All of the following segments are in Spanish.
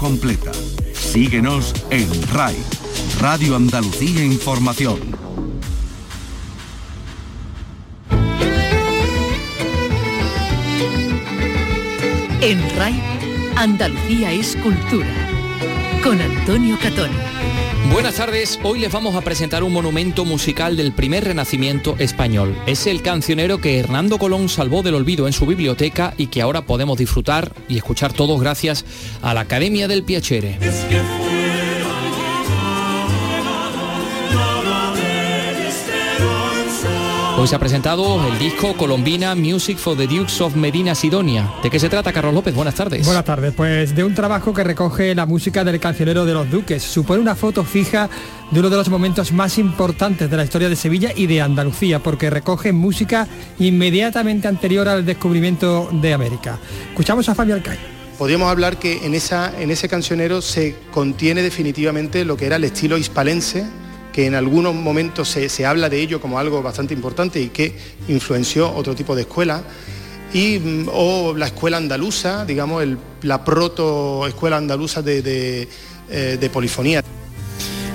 completa. Síguenos en RAI, Radio Andalucía Información. En RAI, Andalucía es cultura. Con Antonio Catón. Buenas tardes, hoy les vamos a presentar un monumento musical del primer renacimiento español. Es el cancionero que Hernando Colón salvó del olvido en su biblioteca y que ahora podemos disfrutar y escuchar todos gracias a la Academia del Piacere. Hoy se ha presentado el disco Colombina Music for the Dukes of Medina Sidonia. ¿De qué se trata, Carlos López? Buenas tardes. Buenas tardes. Pues de un trabajo que recoge la música del cancionero de los duques. Supone una foto fija de uno de los momentos más importantes de la historia de Sevilla y de Andalucía, porque recoge música inmediatamente anterior al descubrimiento de América. Escuchamos a Fabio Alcay podríamos hablar que en, esa, en ese cancionero se contiene definitivamente lo que era el estilo hispalense que en algunos momentos se, habla de ello como algo bastante importante y que influenció otro tipo de escuela, y, mm, o la escuela andaluza, digamos, la proto escuela andaluza de, eh, de polifonía.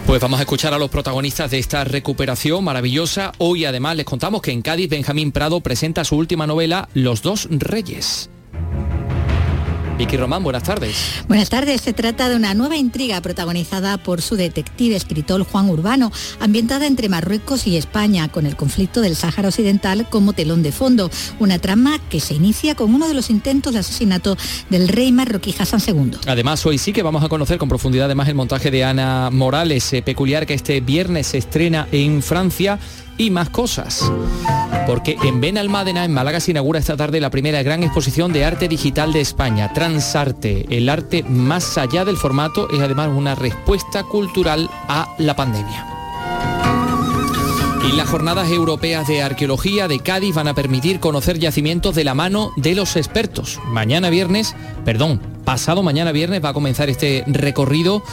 Pues vamos a escuchar a los protagonistas de esta recuperación maravillosa. Hoy además les contamos que en Cádiz Benjamín Prado presenta su última novela, Los dos reyes. Vicky Román, buenas tardes. Buenas tardes. Se trata de una nueva intriga protagonizada por su detective escritor Juan Urbano, ambientada entre Marruecos y España, con el conflicto del Sáhara Occidental como telón de fondo. Una trama que se inicia con uno de los intentos de asesinato del rey marroquí Hassan II. Además, hoy sí que vamos a conocer con profundidad además el montaje de Ana Morales, eh, peculiar que este viernes se estrena en Francia y más cosas. Porque en Benalmádena, en Málaga, se inaugura esta tarde la primera gran exposición de arte digital de España, Transarte. El arte más allá del formato es además una respuesta cultural a la pandemia. Y las jornadas europeas de arqueología de Cádiz van a permitir conocer yacimientos de la mano de los expertos. Mañana viernes, perdón, pasado mañana viernes va a comenzar este recorrido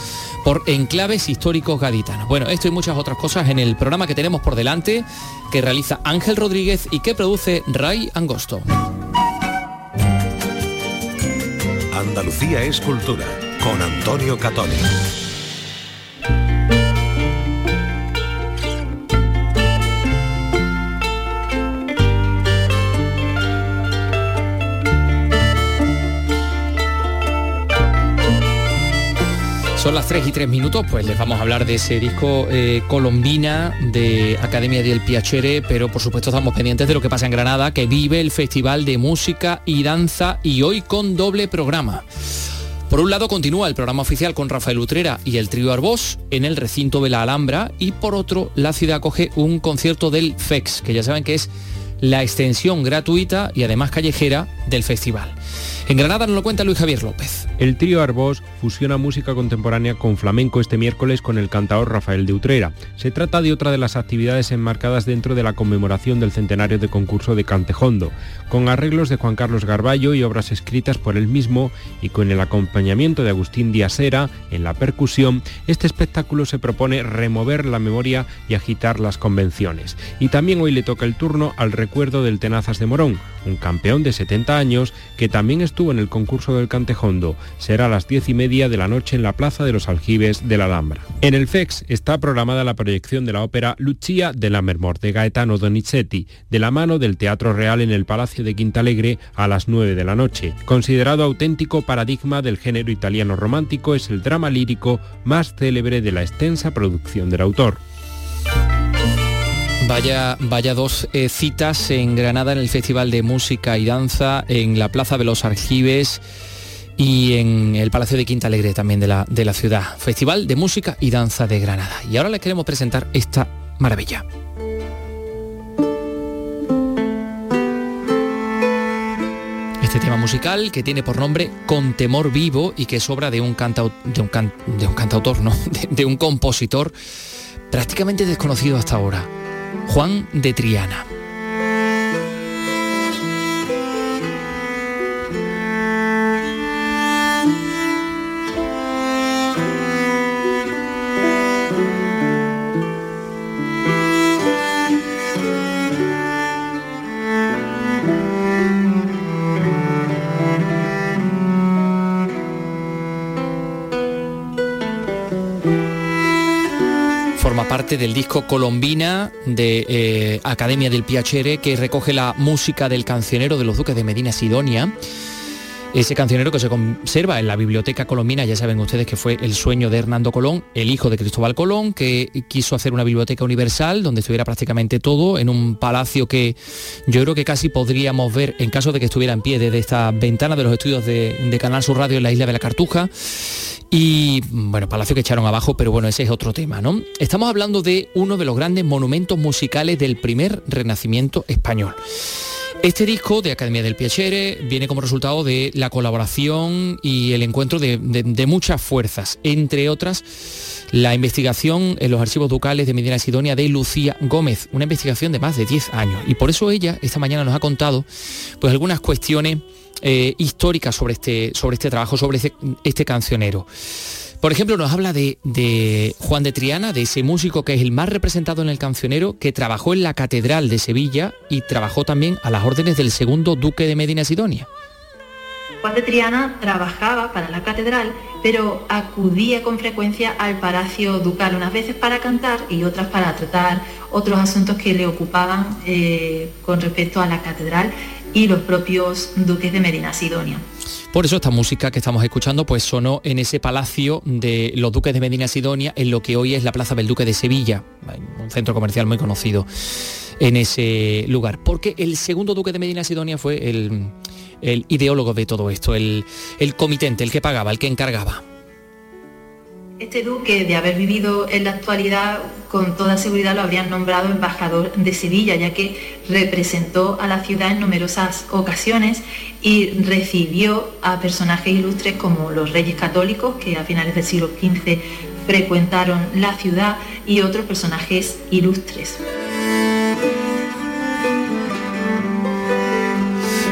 por enclaves históricos gaditanos. Bueno, esto y muchas otras cosas en el programa que tenemos por delante, que realiza Ángel Rodríguez y que produce Ray Angosto. Andalucía es cultura, con Antonio Catoni. Son las 3 y 3 minutos, pues les vamos a hablar de ese disco eh, Colombina de Academia del Piacere, pero por supuesto estamos pendientes de lo que pasa en Granada, que vive el Festival de Música y Danza y hoy con doble programa. Por un lado continúa el programa oficial con Rafael Utrera y el trío Arbós en el recinto de la Alhambra y por otro la ciudad acoge un concierto del FEX, que ya saben que es la extensión gratuita y además callejera del festival. En Granada nos lo cuenta Luis Javier López. El trío Arbós fusiona música contemporánea con flamenco este miércoles con el cantador Rafael de Utrera. Se trata de otra de las actividades enmarcadas dentro de la conmemoración del centenario de concurso de Cantejondo, con arreglos de Juan Carlos Garballo y obras escritas por él mismo y con el acompañamiento de Agustín Díazera en la percusión, este espectáculo se propone remover la memoria y agitar las convenciones. Y también hoy le toca el turno al recuerdo del Tenazas de Morón, un campeón de 70 años que también estuvo en el concurso del Cantejondo. Será a las 10 y media de la noche en la Plaza de los Aljibes de la Alhambra. En el FEX está programada la proyección de la ópera Lucia de la Mermor de Gaetano Donizetti, de la mano del Teatro Real en el Palacio de Quintalegre a las 9 de la noche. Considerado auténtico paradigma del género italiano romántico, es el drama lírico más célebre de la extensa producción del autor. Vaya, vaya dos eh, citas en Granada en el Festival de Música y Danza, en la Plaza de los Argibes y en el Palacio de Quinta Alegre también de la, de la ciudad. Festival de Música y Danza de Granada. Y ahora les queremos presentar esta maravilla. Este tema musical que tiene por nombre Con temor vivo y que es obra de un, de un, de un cantautor, no, de un compositor prácticamente desconocido hasta ahora. Juan de Triana. Del disco Colombina de eh, Academia del Piacere que recoge la música del cancionero de los duques de Medina Sidonia ese cancionero que se conserva en la biblioteca colombina, ya saben ustedes que fue el sueño de Hernando Colón, el hijo de Cristóbal Colón, que quiso hacer una biblioteca universal donde estuviera prácticamente todo, en un palacio que yo creo que casi podríamos ver, en caso de que estuviera en pie, desde esta ventana de los estudios de, Canal Sur Radio en la isla de la Cartuja. Y bueno, palacio que echaron abajo, pero bueno, ese es otro tema, ¿no? Estamos hablando de uno de los grandes monumentos musicales del primer renacimiento español. Este disco de Academia del Piacere viene como resultado de la colaboración y el encuentro de, muchas fuerzas, entre otras la investigación en los archivos ducales de Medina Sidonia de Lucía Gómez, una investigación de más de 10 años. Y por eso ella esta mañana nos ha contado pues, algunas cuestiones eh, históricas sobre este, sobre este trabajo, sobre este, este cancionero. Por ejemplo, nos habla de, Juan de Triana, de ese músico que es el más representado en el cancionero, que trabajó en la Catedral de Sevilla y trabajó también a las órdenes del segundo duque de Medina Sidonia. Juan de Triana trabajaba para la catedral, pero acudía con frecuencia al palacio ducal, unas veces para cantar y otras para tratar otros asuntos que le ocupaban eh, con respecto a la catedral y los propios duques de Medina Sidonia. Por eso esta música que estamos escuchando pues sonó en ese palacio de los duques de Medina Sidonia, en lo que hoy es la Plaza del Duque de Sevilla, un centro comercial muy conocido en ese lugar. Porque el segundo duque de Medina Sidonia fue el, ideólogo de todo esto, el, el comitente, el que pagaba, el que encargaba. Este duque, de haber vivido en la actualidad, con toda seguridad lo habrían nombrado embajador de Sevilla, ya que representó a la ciudad en numerosas ocasiones y recibió a personajes ilustres como los reyes católicos, que a finales del siglo XV frecuentaron la ciudad, y otros personajes ilustres.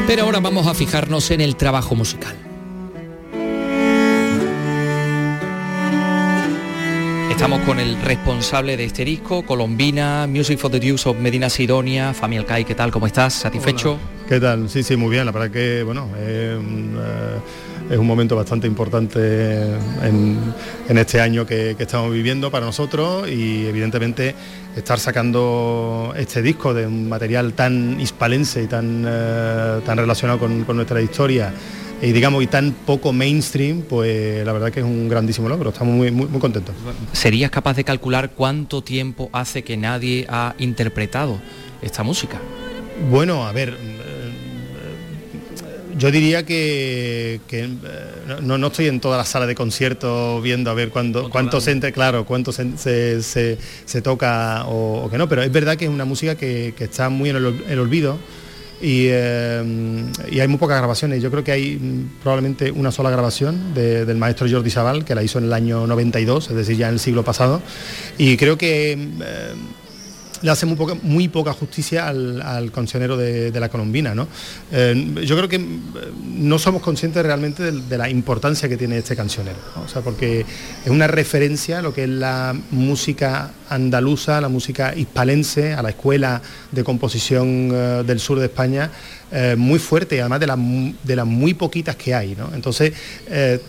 Pero ahora vamos a fijarnos en el trabajo musical. Estamos con el responsable de este disco, Colombina, Music for the Dukes of Medina Sidonia, Fami Alcai, ¿qué tal? ¿Cómo estás? ¿Satisfecho? ¿Qué tal? Sí, sí, muy bien. La verdad que, bueno, eh, es un momento bastante importante en, este año que, estamos viviendo para nosotros y evidentemente estar sacando este disco de un material tan hispalense y tan, eh, tan relacionado con nuestra historia y digamos y tan poco mainstream, pues la verdad que es un grandísimo logro, estamos muy, muy, contentos. ¿Serías capaz de calcular cuánto tiempo hace que nadie ha interpretado esta música? Bueno, a ver, eh, yo diría que, eh, no, no, estoy en toda la sala de conciertos viendo a ver cuándo, cuánto se entre, claro, cuánto se, se, toca o, que no, pero es verdad que es una música que, está muy en el olvido eh, y, hay muy pocas grabaciones. Yo creo que hay mm, probablemente una sola grabación del maestro Jordi Sabal, que la hizo en el año 92, es decir, ya en el siglo pasado. Y creo que... Eh, le hace muy poca, justicia al, al de, la colombina. ¿no? Eh, yo creo que eh, no somos conscientes realmente de, la importancia que tiene este cancionero, o sea, porque es una referencia a lo que es la música andaluza, la música hispalense, a la escuela de composición eh, del sur de España, muy fuerte, además de, de, las muy poquitas que hay. ¿no? Entonces,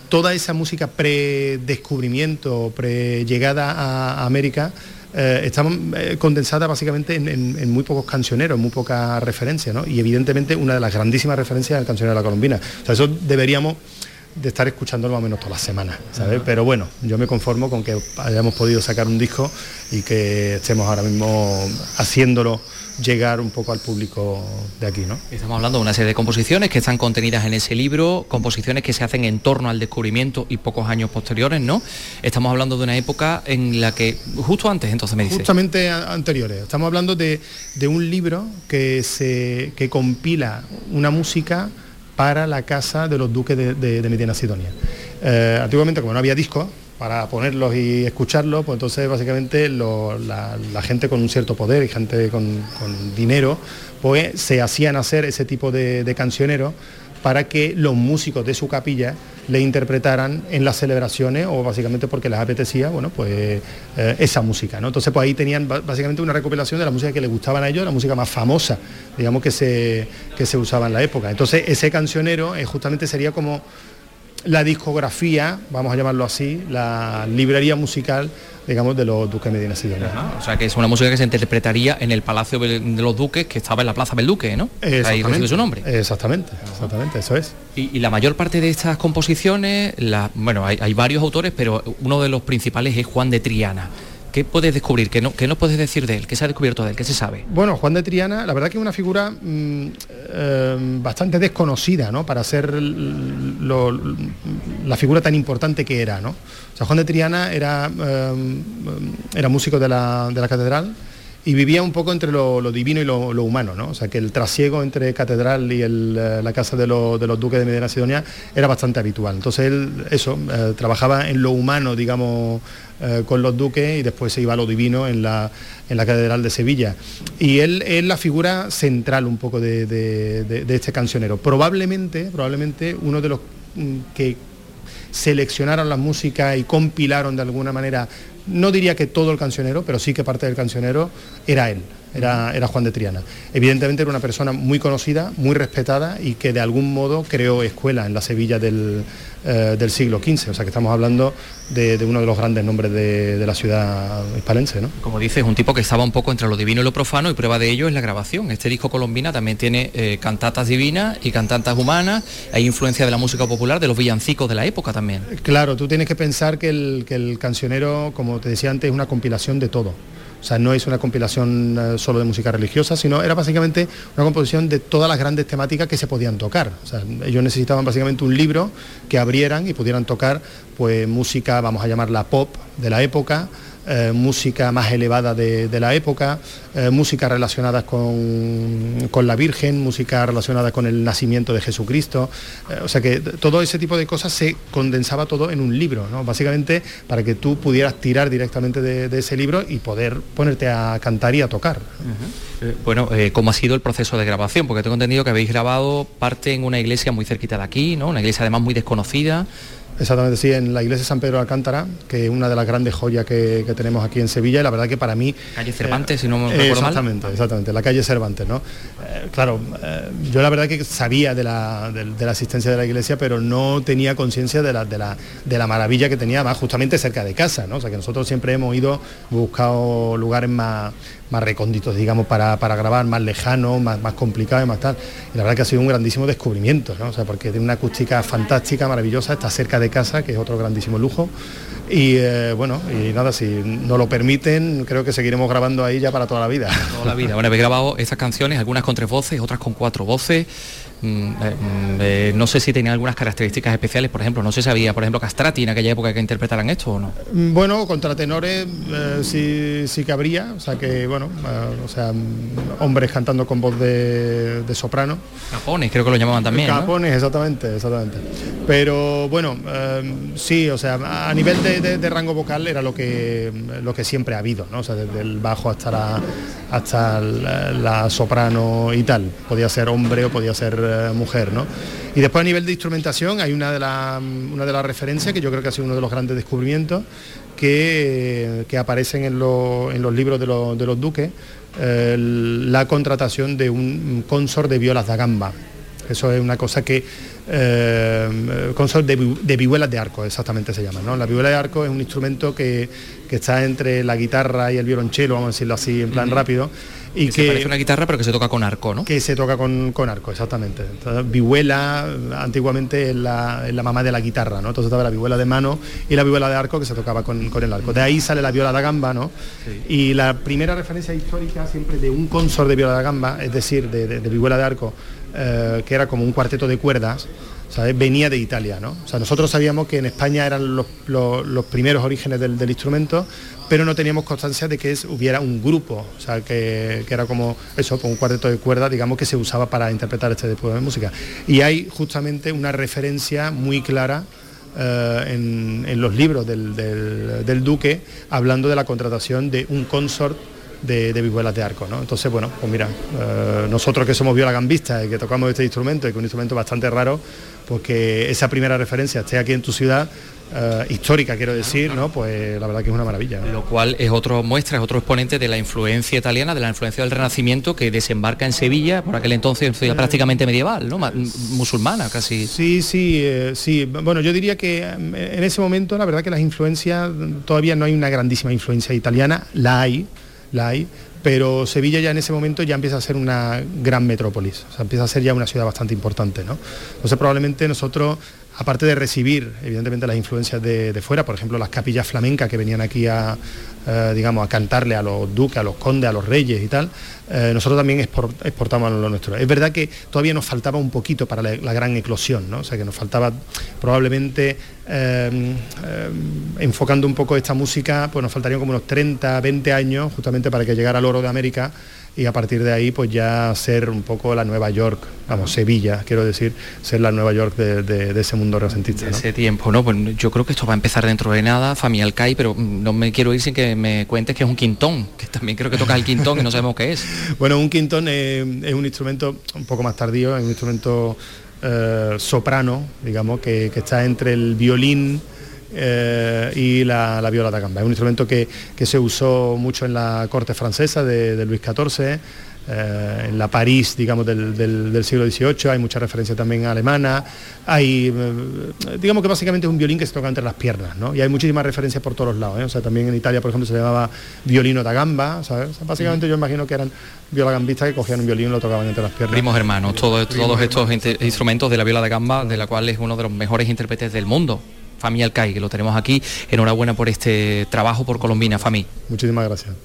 toda esa música pre-descubrimiento, pre-llegada a América, eh, está eh, condensada básicamente en, muy pocos cancioneros, muy poca referencia, ¿no? Y evidentemente una de las grandísimas referencias es el cancionero de la colombina. O sea, eso deberíamos de estar escuchándolo más o menos todas las semanas, ¿sabes? Pero bueno, yo me conformo con que hayamos podido sacar un disco y que estemos ahora mismo haciéndolo llegar un poco al público de aquí, ¿no? Estamos hablando de una serie de composiciones que están contenidas en ese libro, composiciones que se hacen en torno al descubrimiento y pocos años posteriores, ¿no? Estamos hablando de una época en la que, justo antes, entonces me dice. Justamente anteriores. Estamos hablando de, un libro que, se, que compila una música para la casa de los duques de, Medina Sidonia. Eh, antiguamente, como no había discos, para ponerlos y escucharlos, pues entonces básicamente la, gente con un cierto poder y gente con, dinero, pues se hacían hacer ese tipo de, cancioneros para que los músicos de su capilla le interpretaran en las celebraciones o básicamente porque les apetecía, bueno, pues eh, esa música, ¿no? Entonces pues ahí tenían básicamente una recopilación de la música que les gustaba a ellos, la música más famosa, digamos que se, que se usaba en la época. Entonces ese cancionero eh, justamente sería como la discografía, vamos a llamarlo así, la librería musical digamos, de los duques Medina Sidonia. O sea, que es una música que se interpretaría en el Palacio de los Duques, que estaba en la Plaza del Duque, ¿no? Ahí recibe su nombre. Exactamente, exactamente, eso es. Y, la mayor parte de estas composiciones, la, bueno, hay, hay varios autores, pero uno de los principales es Juan de Triana. ¿Qué puedes descubrir? ¿Qué no, puedes decir de él? ¿Qué se ha descubierto de él? ¿Qué se sabe? Bueno, Juan de Triana, la verdad que es una figura mm, eh, bastante desconocida, ¿no? Para ser la figura tan importante que era, ¿no? O sea, Juan de Triana era, eh, era músico de la, de la catedral y vivía un poco entre lo, divino y lo, humano, ¿no? O sea, que el trasiego entre catedral y eh, la casa de, los duques de Medina Sidonia era bastante habitual. Entonces él, eso, eh, trabajaba en lo humano, digamos, eh, con los duques y después se iba a lo divino en la, catedral de Sevilla. Y él es la figura central un poco de, de este cancionero. Probablemente, probablemente uno de los mm, que seleccionaron la música y compilaron de alguna manera no diría que todo el cancionero, pero sí que parte del cancionero era él era, Juan de Triana. Evidentemente era una persona muy conocida, muy respetada y que de algún modo creó escuela en la Sevilla del, eh, siglo XV. O sea que estamos hablando de, uno de los grandes nombres de, la ciudad hispalense. ¿no? Como dices, un tipo que estaba un poco entre lo divino y lo profano y prueba de ello es la grabación. Este disco colombina también tiene eh, cantatas divinas y cantatas humanas. Hay influencia de la música popular, de los villancicos de la época también. Claro, tú tienes que pensar que el, que el cancionero, como te decía antes, es una compilación de todo. O sea, no es una compilación eh, solo de música religiosa, sino era básicamente una composición de todas las grandes temáticas que se podían tocar. O sea, ellos necesitaban básicamente un libro que abrieran y pudieran tocar pues música, vamos a llamarla pop de la época, eh, música más elevada de, la época, eh, música relacionada con, con, la Virgen, música relacionada con el nacimiento de Jesucristo. Eh, o sea que todo ese tipo de cosas se condensaba todo en un libro, ¿no? básicamente para que tú pudieras tirar directamente de, ese libro y poder ponerte a cantar y a tocar. Bueno, ¿cómo ha sido el proceso de grabación? Porque tengo entendido que habéis grabado parte en una iglesia muy cerquita de aquí, ¿no? una iglesia además muy desconocida. Exactamente, sí, en la iglesia de San Pedro de Alcántara, que es una de las grandes joyas que, tenemos aquí en Sevilla, y la verdad que para mí... Calle Cervantes, si no me recuerdo Exactamente, exactamente, la calle Cervantes, ¿no? Eh, claro, eh, yo la verdad que sabía de la, de, la, asistencia de la iglesia, pero no tenía conciencia de la, de, la, de la maravilla que tenía, más justamente cerca de casa, ¿no? O sea, que nosotros siempre hemos ido, buscado lugares más más recónditos, digamos, para, grabar, más lejanos, más, más complicados y más tal. Y la verdad que ha sido un grandísimo descubrimiento, ¿no? O sea, porque tiene una acústica fantástica, maravillosa, está cerca de casa, que es otro grandísimo lujo. Y eh, bueno, y nada, si no lo permiten, creo que seguiremos grabando ahí ya para toda la vida. Toda la vida. Bueno, he grabado estas canciones, algunas con tres voces, otras con cuatro voces. Mm, eh, mm, eh, no sé si tenía algunas características especiales, por ejemplo, no sé si había, por ejemplo, castrati en aquella época que interpretaran esto o no. Mm, bueno, contratenores sí, sí que habría, o sea que, bueno, o sea, hombres cantando con voz de, soprano. Capones, creo que lo llamaban también. Capones, exactamente, exactamente. Pero bueno, sí, o sea, a nivel de, rango vocal era lo que, lo que siempre ha habido, ¿no? O sea, desde el bajo hasta la, hasta la soprano y tal. Podía ser hombre o podía ser mujer. ¿no? Y después a nivel de instrumentación hay una de, una de las referencias que yo creo que ha sido uno de los grandes descubrimientos que, que aparecen en, los libros de, los duques, la contratación de un consort de violas da gamba. Eso es una cosa que eh, consort de, vihuelas de arco, exactamente se llama. ¿no? La vihuela de arco es un instrumento que, que, está entre la guitarra y el violonchelo, vamos a decirlo así en plan rápido, y que, parece una guitarra pero que se toca con arco, ¿no? Que se toca con, arco, exactamente. vihuela antiguamente es la, la, mamá de la guitarra, ¿no? Entonces estaba la vihuela de mano y la vihuela de arco que se tocaba con, el arco. De ahí sale la viola de gamba, ¿no? Y la primera referencia histórica siempre de un consort de viola de gamba, es decir, de, de, vihuela de arco, eh, que era como un cuarteto de cuerdas, venía de Italia. ¿no? O sea, nosotros sabíamos que en España eran los, primeros orígenes del, instrumento, pero no teníamos constancia de que hubiera un grupo, o sea, que, era como eso, como un cuarteto de cuerdas, digamos, que se usaba para interpretar este tipo de música. Y hay justamente una referencia muy clara eh, en, los libros del, duque hablando de la contratación de un consort de, de de arco. ¿no? Entonces, bueno, pues mira, eh, nosotros que somos violagambistas y que tocamos este instrumento, y que es un instrumento bastante raro, pues que esa primera referencia esté aquí en tu ciudad, eh, histórica, quiero decir, ¿no? Pues la verdad que es una maravilla. Lo cual es otro muestra, es otro exponente de la influencia italiana, de la influencia del Renacimiento que desembarca en Sevilla, por aquel entonces ciudad prácticamente medieval, ¿no? musulmana casi. Sí, sí, eh, sí. Bueno, yo diría que mm, en ese momento la verdad que las influencias, todavía no hay una grandísima influencia italiana, la hay, la hay, pero Sevilla ya en ese momento ya empieza a ser una gran metrópolis, o sea, empieza a ser ya una ciudad bastante importante, ¿no? Entonces probablemente nosotros aparte de recibir evidentemente las influencias de, fuera, por ejemplo las capillas flamencas que venían aquí a, eh, digamos, a cantarle a los duques, a los condes, a los reyes y tal, eh, nosotros también exportamos lo nuestro. Es verdad que todavía nos faltaba un poquito para la, gran eclosión, ¿no? o sea que nos faltaba probablemente eh, enfocando un poco esta música, pues nos faltarían como unos 30, 20 años justamente para que llegara al oro de América y a partir de ahí pues ya ser un poco la Nueva York, vamos, Sevilla, quiero decir, ser la Nueva York de, ese mundo renacentista. Ese tiempo, ¿no? Pues yo creo que esto va a empezar dentro de nada, Familia Alcai, pero no me quiero ir sin que me cuentes que es un quintón, que también creo que toca el quintón y no sabemos qué es. bueno, un quintón es, un instrumento un poco más tardío, es un instrumento eh, soprano, digamos, que está entre el violín, eh, y la, viola da gamba. Es un instrumento que, se usó mucho en la corte francesa de, Luis XIV, eh, en la París, digamos, del, siglo XVIII, hay mucha referencia también alemana, hay, eh, digamos que básicamente es un violín que se toca entre las piernas, ¿no? Y hay muchísimas referencias por todos los lados, O sea, también en Italia, por ejemplo, se llamaba violino da gamba, básicamente yo imagino que eran violagambistas que cogían un violín y lo tocaban entre las piernas. Primos hermanos, todos, todos estos instrumentos de la viola da gamba, de la cual es uno de los mejores intérpretes del mundo. Fami Alcai, que lo tenemos aquí. Enhorabuena por este trabajo por Colombina, Fami. Muchísimas gracias.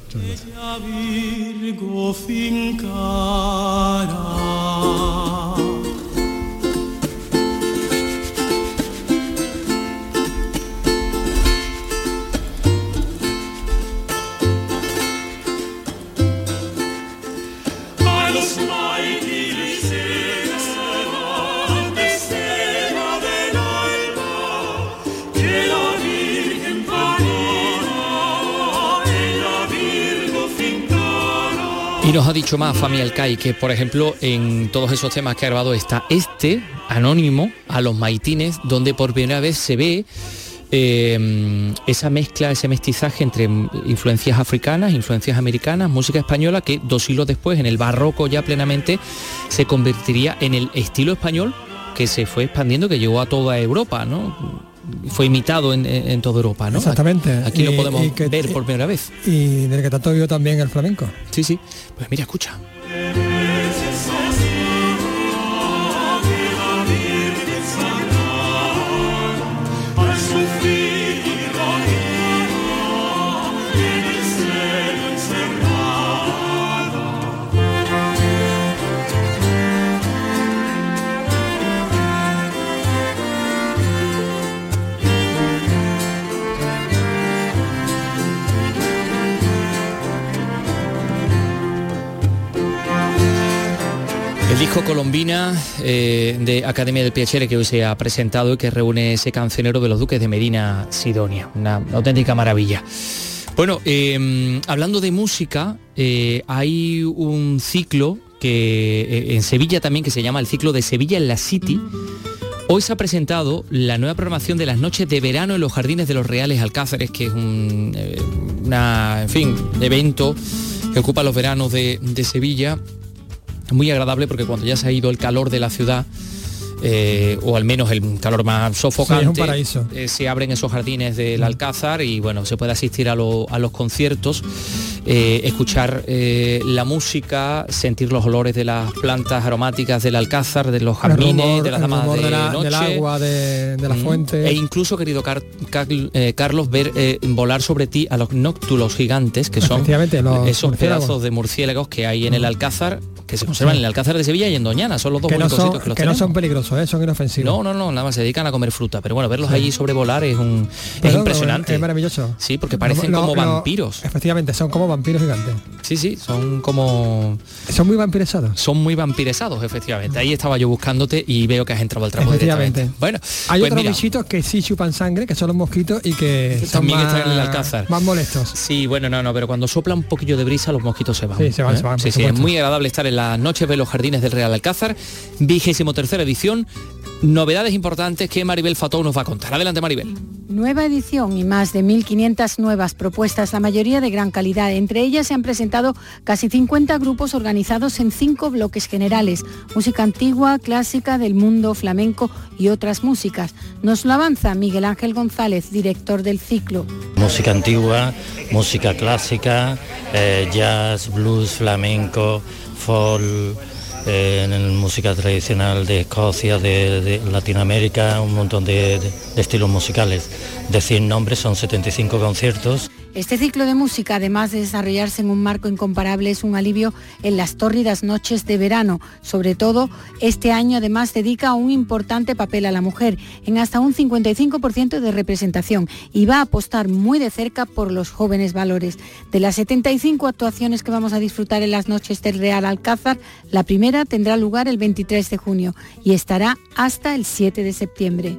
Y nos ha dicho más Fami Alcai que, por ejemplo, en todos esos temas que ha grabado está este, anónimo, a los maitines, donde por primera vez se ve eh, esa mezcla, ese mestizaje entre influencias africanas, influencias americanas, música española, que dos siglos después, en el barroco ya plenamente, se convertiría en el estilo español que se fue expandiendo, que llegó a toda Europa, ¿no? Fue imitado en, toda Europa, ¿no? Exactamente. Aquí lo podemos ver por primera vez. Y del que tanto yo también el flamenco. Sí, sí. Pues mira, escucha. Disco Colombina eh, de Academia del Piacere que hoy se ha presentado y que reúne ese cancionero de los Duques de Medina Sidonia. Una auténtica maravilla. Bueno, em, hablando de música, eh, hay un ciclo que eh, en Sevilla también que se llama el ciclo de Sevilla en la City. Hoy se ha presentado la nueva programación de las noches de verano en los jardines de los Reales Alcázares, que es un en fin, evento que ocupa los veranos de Sevilla muy agradable porque cuando ya se ha ido el calor de la ciudad, eh, o al menos el calor más sofocante, eh, se abren esos jardines del Alcázar y bueno, se puede asistir a, los conciertos, eh, escuchar la música, sentir los olores de las plantas aromáticas del Alcázar, de los jardines, de las damas de del agua, de, la mm. fuente. E incluso, querido Carlos, ver volar sobre ti a los nóctulos gigantes, que son esos pedazos de murciélagos que hay en el Alcázar que se conservan en el Alcázar de Sevilla y en Doñana, son los dos que no son, que, los que no son peligrosos, ¿eh? son inofensivos. No, no, no, nada más se dedican a comer fruta, pero bueno, verlos allí sobrevolar es un es impresionante. Es maravilloso. Sí, porque parecen como vampiros. Efectivamente, son como vampiros gigantes. Sí, sí, son como son muy vampiresados. Son muy vampiresados, efectivamente. Ahí estaba yo buscándote y veo que has entrado al trapo Efectivamente. Bueno, hay pues otros bichitos que sí chupan sangre, que son los mosquitos y que también están en el alcázar. Más molestos. Sí, bueno, no, no, pero cuando sopla un poquillo de brisa los mosquitos se van. Sí, se van, se van. Sí, sí, es muy agradable estar en las noches de los jardines del Real Alcázar, vigésimo tercera edición, novedades importantes que Maribel Fató nos va a contar. Adelante Maribel. Nueva edición y más de 1.500 nuevas propuestas, la mayoría de gran calidad. Entre ellas se han presentado casi 50 grupos organizados en cinco bloques generales, música antigua, clásica, del mundo, flamenco y otras músicas. Nos lo avanza Miguel Ángel González, director del ciclo. Música antigua, música clásica, eh, jazz, blues, flamenco, folk en música tradicional de Escocia, de, Latinoamérica, un montón de, de estilos musicales. Decir nombres, son 75 conciertos. Este ciclo de música, además de desarrollarse en un marco incomparable, es un alivio en las tórridas noches de verano. Sobre todo, este año además dedica un importante papel a la mujer, en hasta un 55% de representación, y va a apostar muy de cerca por los jóvenes valores. De las 75 actuaciones que vamos a disfrutar en las noches del Real Alcázar, la primera tendrá lugar el 23 de junio y estará hasta el 7 de septiembre.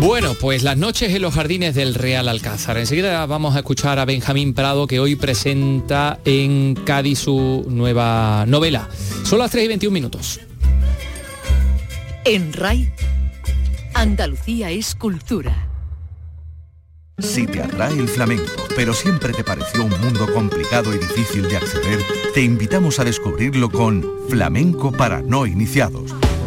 Bueno, pues las noches en los jardines del Real Alcázar. Enseguida vamos a escuchar a Benjamín Prado que hoy presenta en Cádiz su nueva novela. Son las 3 y 21 minutos. En RAI, Andalucía es cultura. Si te atrae el flamenco, pero siempre te pareció un mundo complicado y difícil de acceder, te invitamos a descubrirlo con Flamenco para no iniciados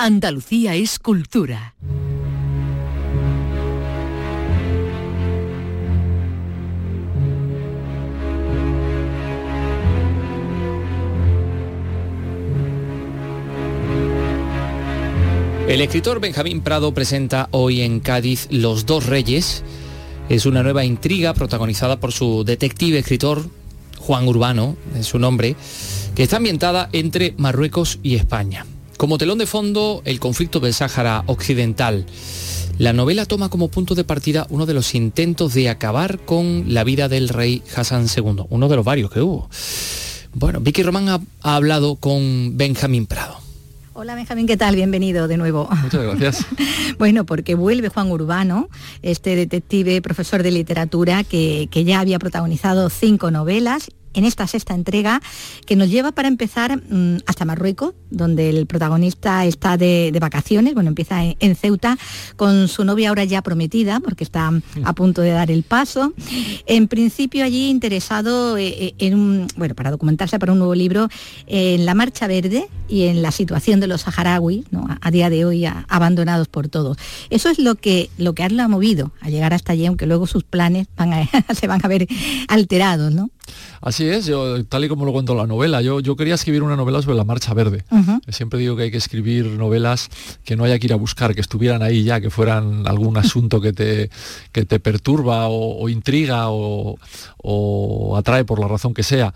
Andalucía es cultura. El escritor Benjamín Prado presenta hoy en Cádiz Los dos Reyes. Es una nueva intriga protagonizada por su detective escritor Juan Urbano, es su nombre, que está ambientada entre Marruecos y España. Como telón de fondo, el conflicto del Sáhara Occidental. La novela toma como punto de partida uno de los intentos de acabar con la vida del rey Hassan II, uno de los varios que hubo. Bueno, Vicky Román ha, ha hablado con Benjamín Prado. Hola Benjamín, ¿qué tal? Bienvenido de nuevo. Muchas gracias. bueno, porque vuelve Juan Urbano, este detective, profesor de literatura, que, que, ya había protagonizado cinco novelas en esta sexta entrega que nos lleva para empezar mm, hasta Marruecos, donde el protagonista está de, vacaciones, bueno, empieza en, Ceuta con su novia ahora ya prometida, porque está a punto de dar el paso. En principio allí interesado eh, eh, en un, bueno, para documentarse para un nuevo libro, en la Marcha Verde y en la situación de los saharauis, a, día de hoy abandonados por todos. Eso es lo que, lo que ha movido a llegar hasta allí, aunque luego sus planes se van a ver alterados, ¿no? Así es, yo, tal y como lo cuento en la novela, yo, yo quería escribir una novela sobre la Marcha Verde. Siempre digo que hay que escribir novelas que no haya que ir a buscar, que estuvieran ahí ya, que fueran algún asunto que te, que te perturba o, intriga o, atrae por la razón que sea.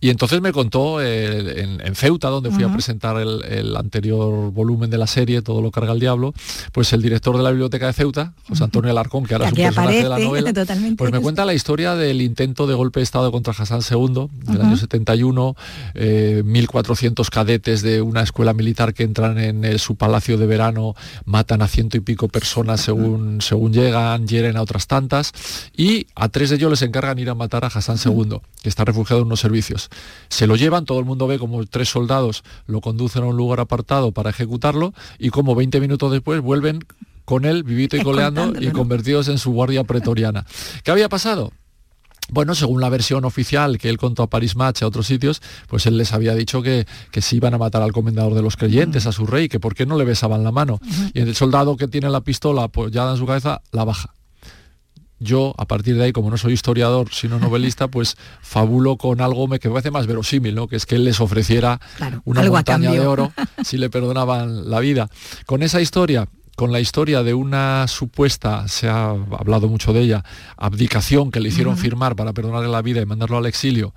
Y entonces me contó eh, en, Ceuta, donde fui a presentar el, anterior volumen de la serie, Todo lo carga el diablo, pues el director de la biblioteca de Ceuta, José Antonio Alarcón, que ahora es un personaje de la novela, pues me cuenta la historia del intento de golpe de Estado contra Hassan II, del año 71, 1.400 eh, cadetes de una escuela militar que entran en eh, su palacio de verano, matan a ciento y pico personas según, según llegan, hieren a otras tantas, y a tres de ellos les encargan ir a matar a Hassan II, que está refugiado en unos servicios. Se lo llevan, todo el mundo ve como tres soldados lo conducen a un lugar apartado para ejecutarlo, y como 20 minutos después vuelven con él vivito y coleando y convertidos en su guardia pretoriana. ¿Qué había pasado? Bueno, según la versión oficial que él contó a Paris Match, a otros sitios, pues él les había dicho que, que se iban a matar al comendador de los creyentes, a su rey, que por qué no le besaban la mano. Y el soldado que tiene la pistola apoyada en su cabeza, la baja. Yo, a partir de ahí, como no soy historiador, sino novelista, pues fabulo con algo que me parece más verosímil, ¿no? Que es que él les ofreciera una montaña de oro si le perdonaban la vida. Con esa historia con la historia de una supuesta, se ha hablado mucho de ella, abdicación que le hicieron firmar para perdonarle la vida y mandarlo al exilio.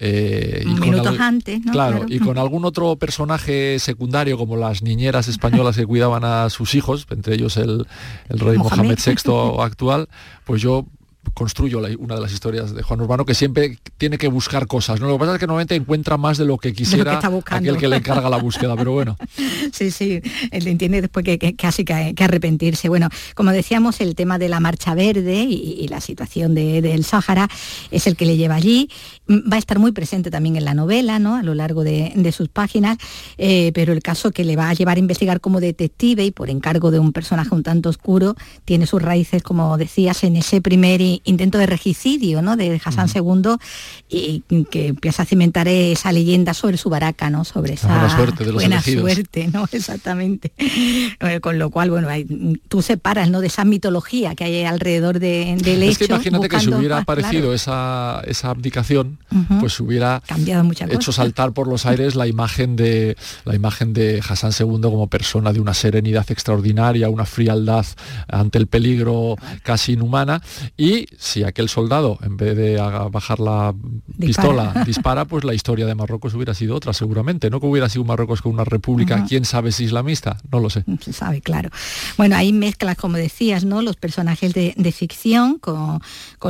Eh, y Minutos antes, Claro, y con algún otro personaje secundario como las niñeras españolas que cuidaban a sus hijos, entre ellos el, rey Mohamed. VI actual, pues yo construyo una de las historias de Juan Urbano que siempre tiene que buscar cosas. ¿no? Lo que pasa es que normalmente encuentra más de lo que quisiera aquel que le encarga la búsqueda, pero bueno. Sí, sí, él entiende después que, casi que, que, arrepentirse. Bueno, como decíamos, el tema de la marcha verde y, la situación del Sáhara es el que le lleva allí. Va a estar muy presente también en la novela, ¿no? A lo largo de, sus páginas, eh, pero el caso que le va a llevar a investigar como detective y por encargo de un personaje un tanto oscuro, tiene sus raíces, como decías, en ese primer intento de regicidio ¿no? de Hassan II y que empieza a cimentar esa leyenda sobre su baraca, ¿no? sobre esa buena suerte, de los buena suerte ¿no? exactamente. Eh, con lo cual, bueno, tú separas ¿no? de esa mitología que hay alrededor de, del hecho. Es que imagínate que si hubiera aparecido esa, esa abdicación, pues hubiera cambiado hecho saltar por los aires la imagen de la imagen de Hassan II como persona de una serenidad extraordinaria, una frialdad ante el peligro casi inhumana y si aquel soldado, en vez de bajar la pistola, dispara, pues la historia de Marruecos hubiera sido otra, seguramente. No que hubiera sido Marruecos con una república, quién sabe si islamista, no lo sé. Se sabe, claro. Bueno, ahí mezclas, como decías, ¿no? Los personajes de, ficción con,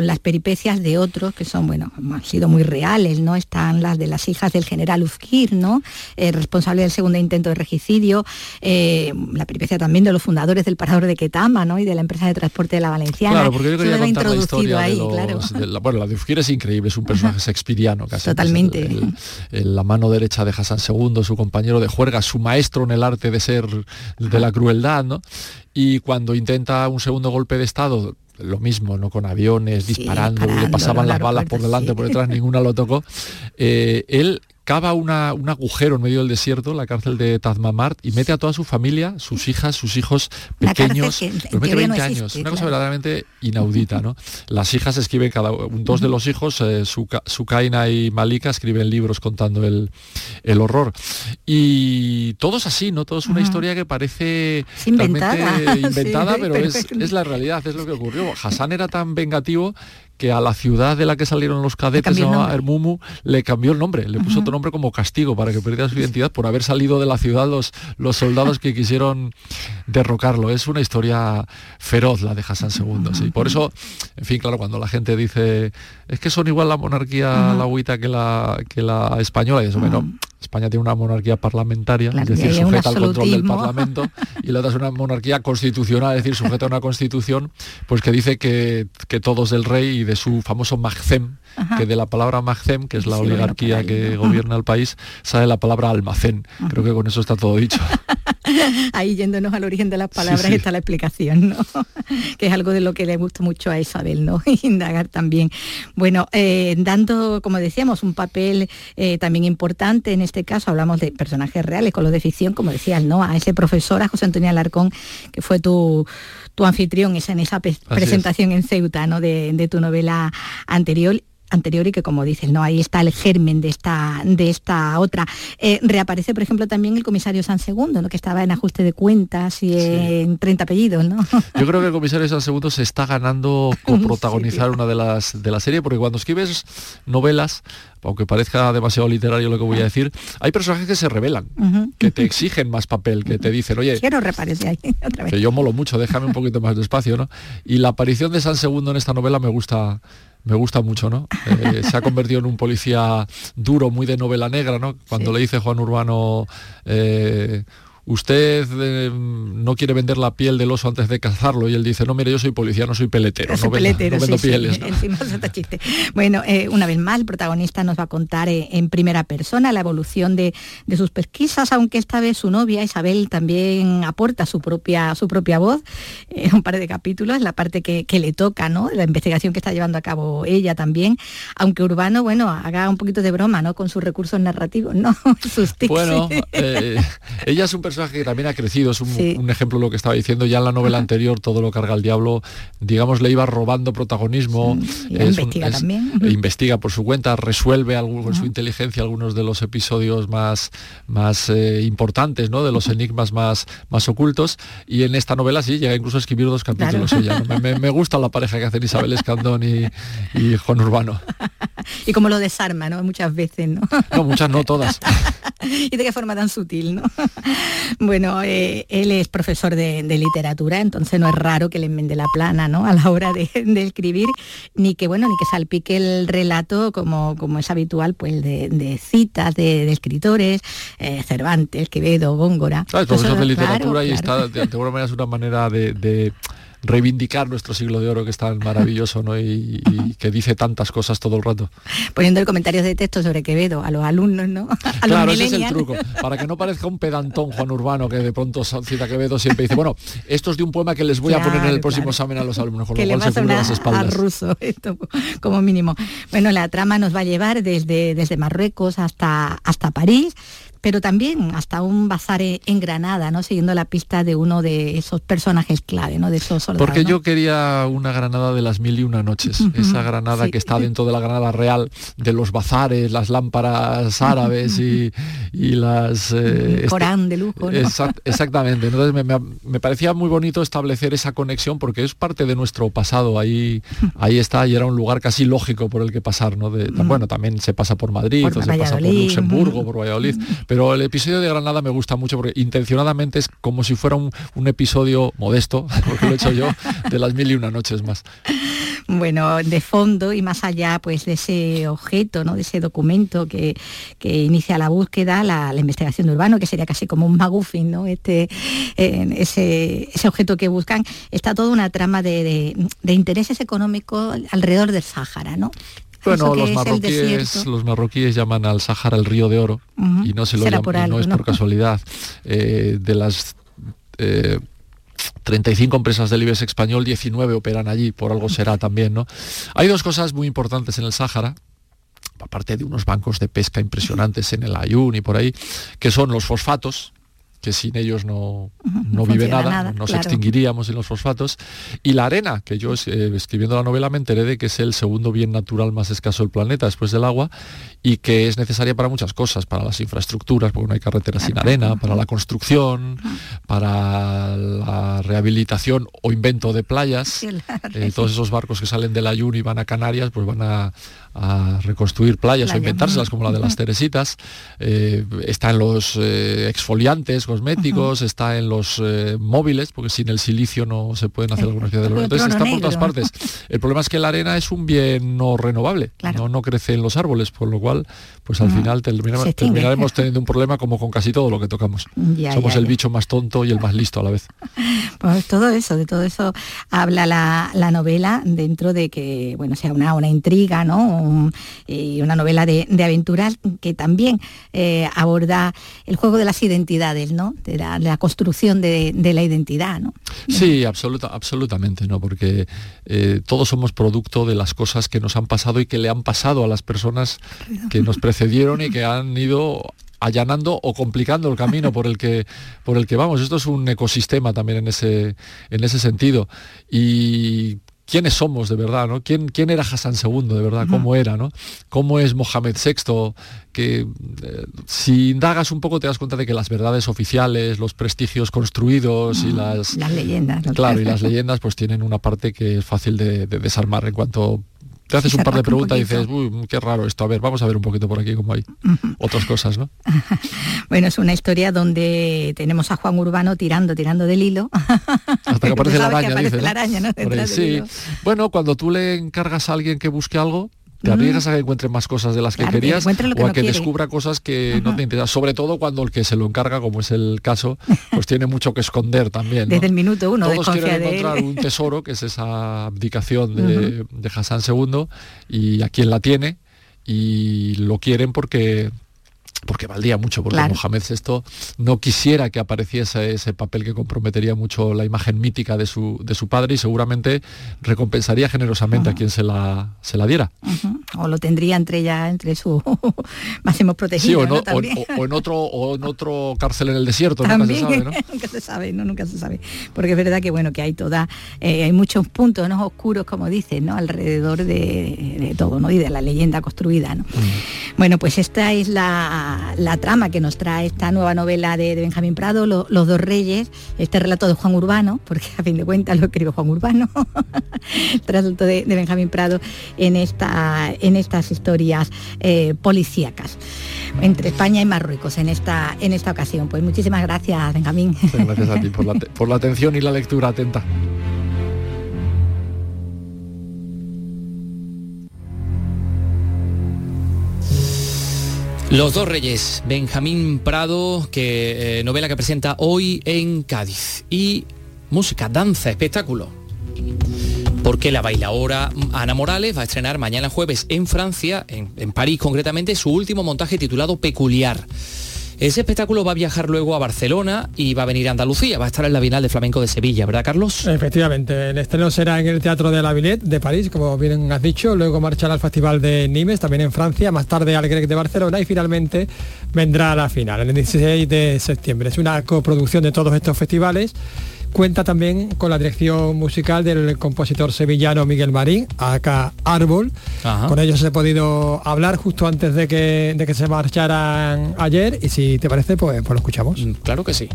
las peripecias de otros que son, bueno, han sido muy reales, ¿no? Están las de las hijas del general Ufkir, ¿no? Eh, responsable del segundo intento de regicidio, eh, la peripecia también de los fundadores del parador de Ketama, ¿no? Y de la empresa de transporte de la Valenciana. Claro, porque yo quería historia de, la, bueno, la de es increíble, es un personaje shakespeariano casi. Totalmente. la mano derecha de Hassan II, su compañero de juerga, su maestro en el arte de ser de la crueldad, ¿no? Y cuando intenta un segundo golpe de Estado lo mismo, ¿no? Con aviones, disparando, le pasaban las balas por delante, por detrás, ninguna lo tocó. Eh, él cava un agujero en medio del desierto, la cárcel de Tazmamart, y mete a toda su familia, sus hijas, sus hijos pequeños, los mete 20 años, una cosa verdaderamente inaudita, ¿no? Las hijas escriben, cada dos de los hijos, eh, Sukaina y Malika, escriben libros contando el, horror. Y todos así, ¿no? Todo es una historia que parece inventada, inventada pero, es, es, la realidad, es lo que ocurrió. Hassan era tan vengativo que a la ciudad de la que salieron los cadetes, a Hermumu, le cambió el nombre, le puso otro nombre como castigo para que perdiera su identidad por haber salido de la ciudad los, los soldados que quisieron derrocarlo. Es una historia feroz la de Hassan II. Sí. Por eso, en fin, claro, cuando la gente dice es que son igual la monarquía la agüita que la, que la española, y eso, bueno, España tiene una monarquía parlamentaria, es decir, sujeta al control del Parlamento, y la otra es una monarquía constitucional, es decir, sujeta a una constitución, pues que dice que, que todos del rey y de su famoso Magcem, que de la palabra Magcem, que es la oligarquía que gobierna el país, sale la palabra almacén. Creo que con eso está todo dicho. Ahí yéndonos al origen de las palabras está la explicación, ¿no? que es algo de lo que le gusta mucho a Isabel, ¿no? Indagar también. Bueno, eh, dando, como decíamos, un papel eh, también importante, en este caso hablamos de personajes reales, con los de ficción, como decías, ¿no? A ese profesor, a José Antonio Alarcón, que fue tu, tu anfitrión en esa presentación en Ceuta, ¿no? De, de tu novela anterior anterior y que como dices, ¿no? Ahí está el germen de esta, de esta otra. Eh, reaparece, por ejemplo, también el comisario San Segundo, ¿no? que estaba en ajuste de cuentas y en 30 apellidos, ¿no? Yo creo que el comisario San Segundo se está ganando coprotagonizar una de las de la serie, porque cuando escribes novelas, aunque parezca demasiado literario lo que voy a decir, hay personajes que se revelan, que te exigen más papel, que te dicen, oye, quiero reaparecer ahí otra vez. Que yo molo mucho, déjame un poquito más de espacio, ¿no? Y la aparición de San Segundo en esta novela me gusta me gusta mucho, ¿no? Eh, se ha convertido en un policía duro, muy de novela negra, ¿no? Cuando le dice Juan Urbano, eh, usted eh, no quiere vender la piel del oso antes de cazarlo y él dice, no, mire, yo soy policía, no soy peletero, no, vendo, pieles. Bueno, eh, una vez más, el protagonista nos va a contar eh, en primera persona la evolución de, sus pesquisas, aunque esta vez su novia Isabel también aporta su propia, su propia voz, en un par de capítulos, la parte que, le toca, ¿no? La investigación que está llevando a cabo ella también, aunque Urbano, bueno, haga un poquito de broma, ¿no? Con sus recursos narrativos, ¿no? sus tics. Bueno, ella es un personaje personaje que también ha crecido, es un, ejemplo de lo que estaba diciendo, ya en la novela anterior, todo lo carga el diablo, digamos, le iba robando protagonismo. investiga también. Investiga por su cuenta, resuelve algo, con su inteligencia algunos de los episodios más, más eh, importantes, ¿no? De los enigmas más, más ocultos. Y en esta novela sí, llega incluso a escribir dos capítulos ella. Me, gusta la pareja que hacen Isabel Escandón y, y Juan Urbano. y como lo desarma, ¿no? Muchas veces, ¿no? No, muchas no, todas. y de qué forma tan sutil, ¿no? Bueno, eh, él es profesor de, literatura, entonces no es raro que le enmende la plana, ¿no? A la hora de, escribir, ni que, bueno, ni que salpique el relato como, como es habitual, pues de, citas de, escritores, eh, Cervantes, Quevedo, Góngora. Claro, es profesor de literatura y está, de, alguna manera es una manera de reivindicar nuestro siglo de oro que es tan maravilloso ¿no? y, que dice tantas cosas todo el rato. Poniendo el comentario de texto sobre Quevedo a los alumnos, ¿no? claro, ese es el truco. Para que no parezca un pedantón Juan Urbano que de pronto cita Quevedo siempre dice, bueno, esto es de un poema que les voy a poner en el próximo examen a los alumnos, con que lo cual se las espaldas. ruso, esto como mínimo. Bueno, la trama nos va a llevar desde, desde Marruecos hasta, hasta París pero también hasta un bazar en Granada, ¿no? Siguiendo la pista de uno de esos personajes clave, ¿no? De esos soldados. Porque yo quería una Granada de las mil y una noches, esa Granada que está dentro de la Granada real, de los bazares, las lámparas árabes y, las... Eh, Corán de lujo, exactamente. Entonces me, parecía muy bonito establecer esa conexión porque es parte de nuestro pasado, ahí, ahí está, y era un lugar casi lógico por el que pasar, ¿no? De, bueno, también se pasa por Madrid, o se pasa por Luxemburgo, por Valladolid, pero el episodio de Granada me gusta mucho porque intencionadamente es como si fuera un, episodio modesto, porque lo he hecho yo, de las mil y una noches más. Bueno, de fondo y más allá pues de ese objeto, ¿no? de ese documento que, inicia la búsqueda, la, investigación de urbano, que sería casi como un magufin, ¿no? Este, ese, objeto que buscan, está toda una trama de, de intereses económicos alrededor del Sáhara, ¿no? Bueno, los marroquíes, los marroquíes llaman al Sáhara el río de oro y no se lo llaman, no es por casualidad. Eh, de las 35 eh, empresas del IBEX español, 19 operan allí, por algo será también, ¿no? Hay dos cosas muy importantes en el Sáhara, aparte de unos bancos de pesca impresionantes en el Ayun y por ahí, que son los fosfatos, que sin ellos no, no, vive nada, nos extinguiríamos en los fosfatos. Y la arena, que yo eh, escribiendo la novela me enteré de que es el segundo bien natural más escaso del planeta después del agua y que es necesaria para muchas cosas, para las infraestructuras, porque no hay carreteras sin arena, para la construcción, para la rehabilitación o invento de playas. Eh, todos esos barcos que salen del Ayun y van a Canarias, pues van a, reconstruir playas o inventárselas como la de las Teresitas. Eh, está en los exfoliantes, cosméticos, está en los eh, móviles, porque sin el silicio no se pueden hacer algunas de Entonces está por todas partes. El problema es que la arena es un bien no renovable, no, no crece en los árboles, por lo cual, pues al final terminaremos, teniendo un problema como con casi todo lo que tocamos. Somos el bicho más tonto y el más listo a la vez. Pues todo eso, de todo eso habla la, novela dentro de que, bueno, sea una, una intriga, ¿no? Y una novela de, de aventuras que también eh, aborda el juego de las identidades, de la, construcción de, la identidad, ¿no? Sí, absoluta, absolutamente, ¿no? Porque eh, todos somos producto de las cosas que nos han pasado y que le han pasado a las personas que nos precedieron y que han ido allanando o complicando el camino por el que por el que vamos. Esto es un ecosistema también en ese en ese sentido y quiénes somos de verdad, ¿no? ¿Quién, quién era Hassan II de verdad? ¿Cómo era, ¿no? ¿Cómo es Mohamed VI? Que eh, si indagas un poco te das cuenta de que las verdades oficiales, los prestigios construidos y las... Las leyendas. Claro, y las leyendas pues tienen una parte que es fácil de, de desarmar en cuanto te haces un par de preguntas y dices, uy, qué raro esto, a ver, vamos a ver un poquito por aquí cómo hay otras cosas, ¿no? bueno, es una historia donde tenemos a Juan Urbano tirando, tirando del hilo. Hasta que aparece la araña, sí. Bueno, cuando tú le encargas a alguien que busque algo, te arriesgas a que encuentre más cosas de las que querías o a que descubra cosas que no te interesan. Sobre todo cuando el que se lo encarga, como es el caso, pues tiene mucho que esconder también. Desde el minuto uno. Todos quieren encontrar un tesoro, que es esa abdicación de, de Hassan II, y a quien la tiene, y lo quieren porque porque valdría mucho, porque Mohamed VI no quisiera que apareciese ese papel que comprometería mucho la imagen mítica de su, de su padre y seguramente recompensaría generosamente a quien se la, se la diera. O lo tendría entre ya entre su máximo protegido. Sí, o, en otro, o en otro cárcel en el desierto, nunca se sabe, ¿no? nunca se sabe, no, nunca se sabe. Porque es verdad que bueno, que hay toda, eh, hay muchos puntos ¿no? oscuros, como dices, ¿no? alrededor de, todo, ¿no? Y de la leyenda construida. ¿no? Bueno, pues esta es la la, trama que nos trae esta nueva novela de, Benjamín Prado, Los dos reyes, este relato de Juan Urbano, porque a fin de cuentas lo escribió Juan Urbano, el relato de, Benjamín Prado en, esta, en estas historias eh, policíacas entre España y Marruecos en esta, en esta ocasión. Pues muchísimas gracias, Benjamín. Gracias a ti por la, por la atención y la lectura atenta. Los dos reyes, Benjamín Prado, que eh, novela que presenta hoy en Cádiz. Y música, danza, espectáculo. Porque la bailaora Ana Morales va a estrenar mañana jueves en Francia, en París concretamente, su último montaje titulado Peculiar. Ese espectáculo va a viajar luego a Barcelona y va a venir a Andalucía, va a estar en la Bienal de Flamenco de Sevilla, ¿verdad, Carlos? Efectivamente, el estreno será en el Teatro de la Villette de París, como bien has dicho, luego marchará al Festival de Nimes, también en Francia, más tarde al Grec de Barcelona y finalmente vendrá a la final, el 16 de septiembre. Es una coproducción de todos estos festivales Cuenta también con la dirección musical del compositor sevillano Miguel Marín, acá Árbol. Con ellos he podido hablar justo antes de que, de que se marcharan ayer y si te parece, pues, pues lo escuchamos. Claro que sí.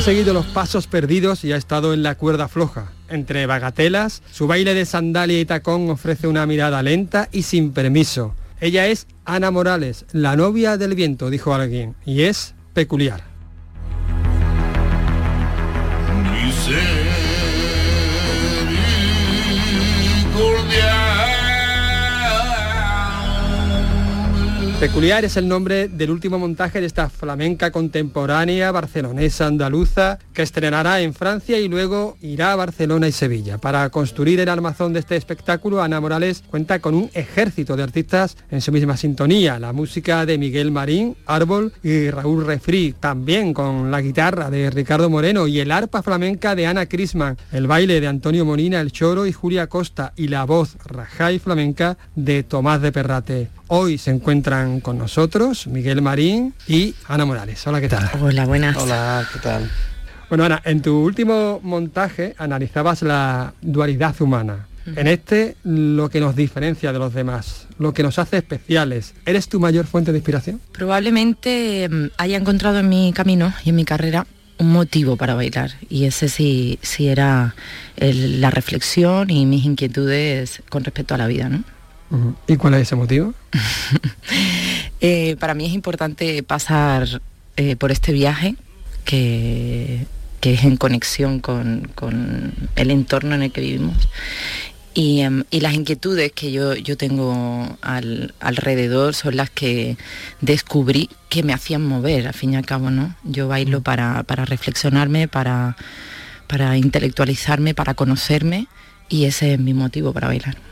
Seguido los pasos perdidos y ha estado en la cuerda floja. Entre bagatelas, su baile de sandalia y tacón ofrece una mirada lenta y sin permiso. Ella es Ana Morales, la novia del viento, dijo alguien, y es peculiar. Peculiar es el nombre del último montaje de esta flamenca contemporánea barcelonesa andaluza que estrenará en Francia y luego irá a Barcelona y Sevilla. Para construir el armazón de este espectáculo, Ana Morales cuenta con un ejército de artistas en su misma sintonía. La música de Miguel Marín, Árbol y Raúl Refri, también con la guitarra de Ricardo Moreno y el arpa flamenca de Ana Crisman, el baile de Antonio Molina, el choro y Julia Costa y la voz rajá y flamenca de Tomás de Perrate. Hoy se encuentran con nosotros Miguel Marín y Ana Morales. Hola, ¿qué tal? Hola, buenas. Hola, ¿qué tal? Bueno, Ana, en tu último montaje analizabas la dualidad humana. En este, lo que nos diferencia de los demás, lo que nos hace especiales. ¿Eres tu mayor fuente de inspiración? Probablemente mm, haya encontrado en mi camino y en mi carrera un motivo para bailar y ese sí, sí era la reflexión y mis inquietudes con respecto a la vida, ¿no? ¿Y cuál es ese motivo? Eh, para mí es importante pasar eh, por este viaje que, es en conexión con, el entorno en el que vivimos y, em, las inquietudes que yo, yo tengo alrededor son las que descubrí que me hacían mover, al fin y al cabo, ¿no? Yo bailo para, para reflexionarme, para, para intelectualizarme, para conocerme y ese es mi motivo para bailar.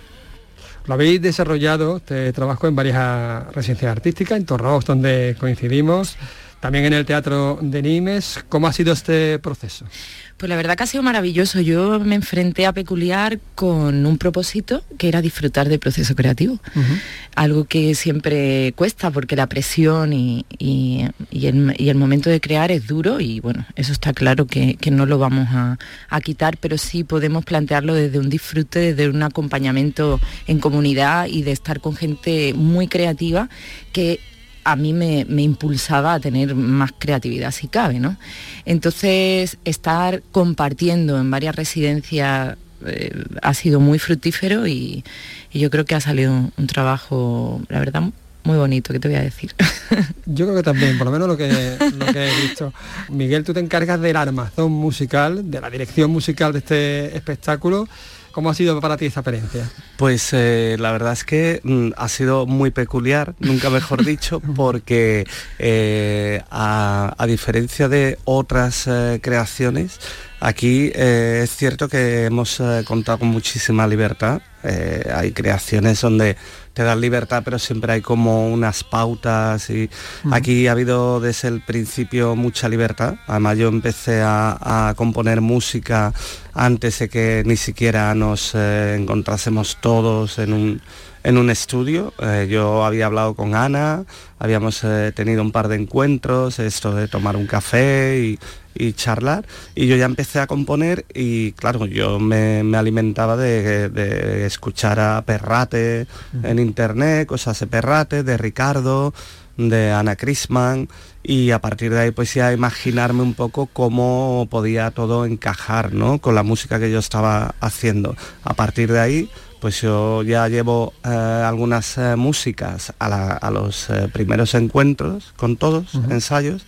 Lo habéis desarrollado, este trabajo en varias residencias artísticas, en Torros, donde coincidimos, también en el Teatro de Nimes. ¿Cómo ha sido este proceso? Pues la verdad que ha sido maravilloso. Yo me enfrenté a Peculiar con un propósito que era disfrutar del proceso creativo. Algo que siempre cuesta porque la presión y, el, momento de crear es duro y bueno, eso está claro que, no lo vamos a, a, quitar, pero sí podemos plantearlo desde un disfrute, desde un acompañamiento en comunidad y de estar con gente muy creativa que a mí me, impulsaba a tener más creatividad si cabe, ¿no? Entonces, estar compartiendo en varias residencias eh, ha sido muy fructífero y, yo creo que ha salido un, trabajo, la verdad, muy bonito, ¿qué te voy a decir? Yo creo que también, por lo menos lo que, lo que he visto. Miguel, tú te encargas del armazón musical, de la dirección musical de este espectáculo. ¿Cómo ha sido para ti esa experiencia? Pues eh, la verdad es que mm, ha sido muy peculiar, nunca mejor dicho, porque eh, a, diferencia de otras eh, creaciones, aquí es cierto que hemos contado con muchísima libertad. hay creaciones donde te dan libertad, pero siempre hay como unas pautas y aquí ha habido desde el principio mucha libertad. Además yo empecé a, componer música antes de que ni siquiera nos eh, encontrásemos todos en un, en un estudio. Eh, yo había hablado con Ana, habíamos eh, tenido un par de encuentros, esto de tomar un café y, y charlar y yo ya empecé a componer y claro, yo me, alimentaba de, escuchar a Perrate en internet, cosas de Perrate, de Ricardo, de Ana Crisman y a partir de ahí pues ya imaginarme un poco cómo podía todo encajar ¿no? con la música que yo estaba haciendo. A partir de ahí pues yo ya llevo eh, algunas eh, músicas a, los eh, primeros encuentros con todos, ensayos,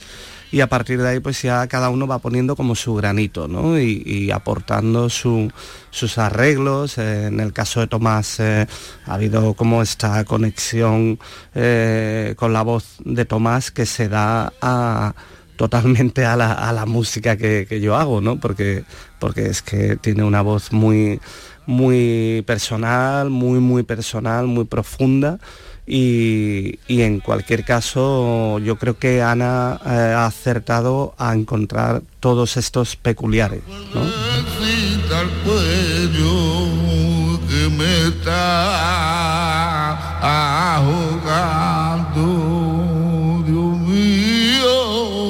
y a partir de ahí pues ya cada uno va poniendo como su granito ¿no? y, aportando sus arreglos. Eh, en el caso de Tomás eh, ha habido como esta conexión eh, con la voz de Tomás que se da totalmente a la, música que, yo hago, ¿no? porque, porque es que tiene una voz muy, muy personal, muy, muy personal, muy profunda y, en cualquier caso yo creo que Ana eh, ha acertado a encontrar todos estos peculiares.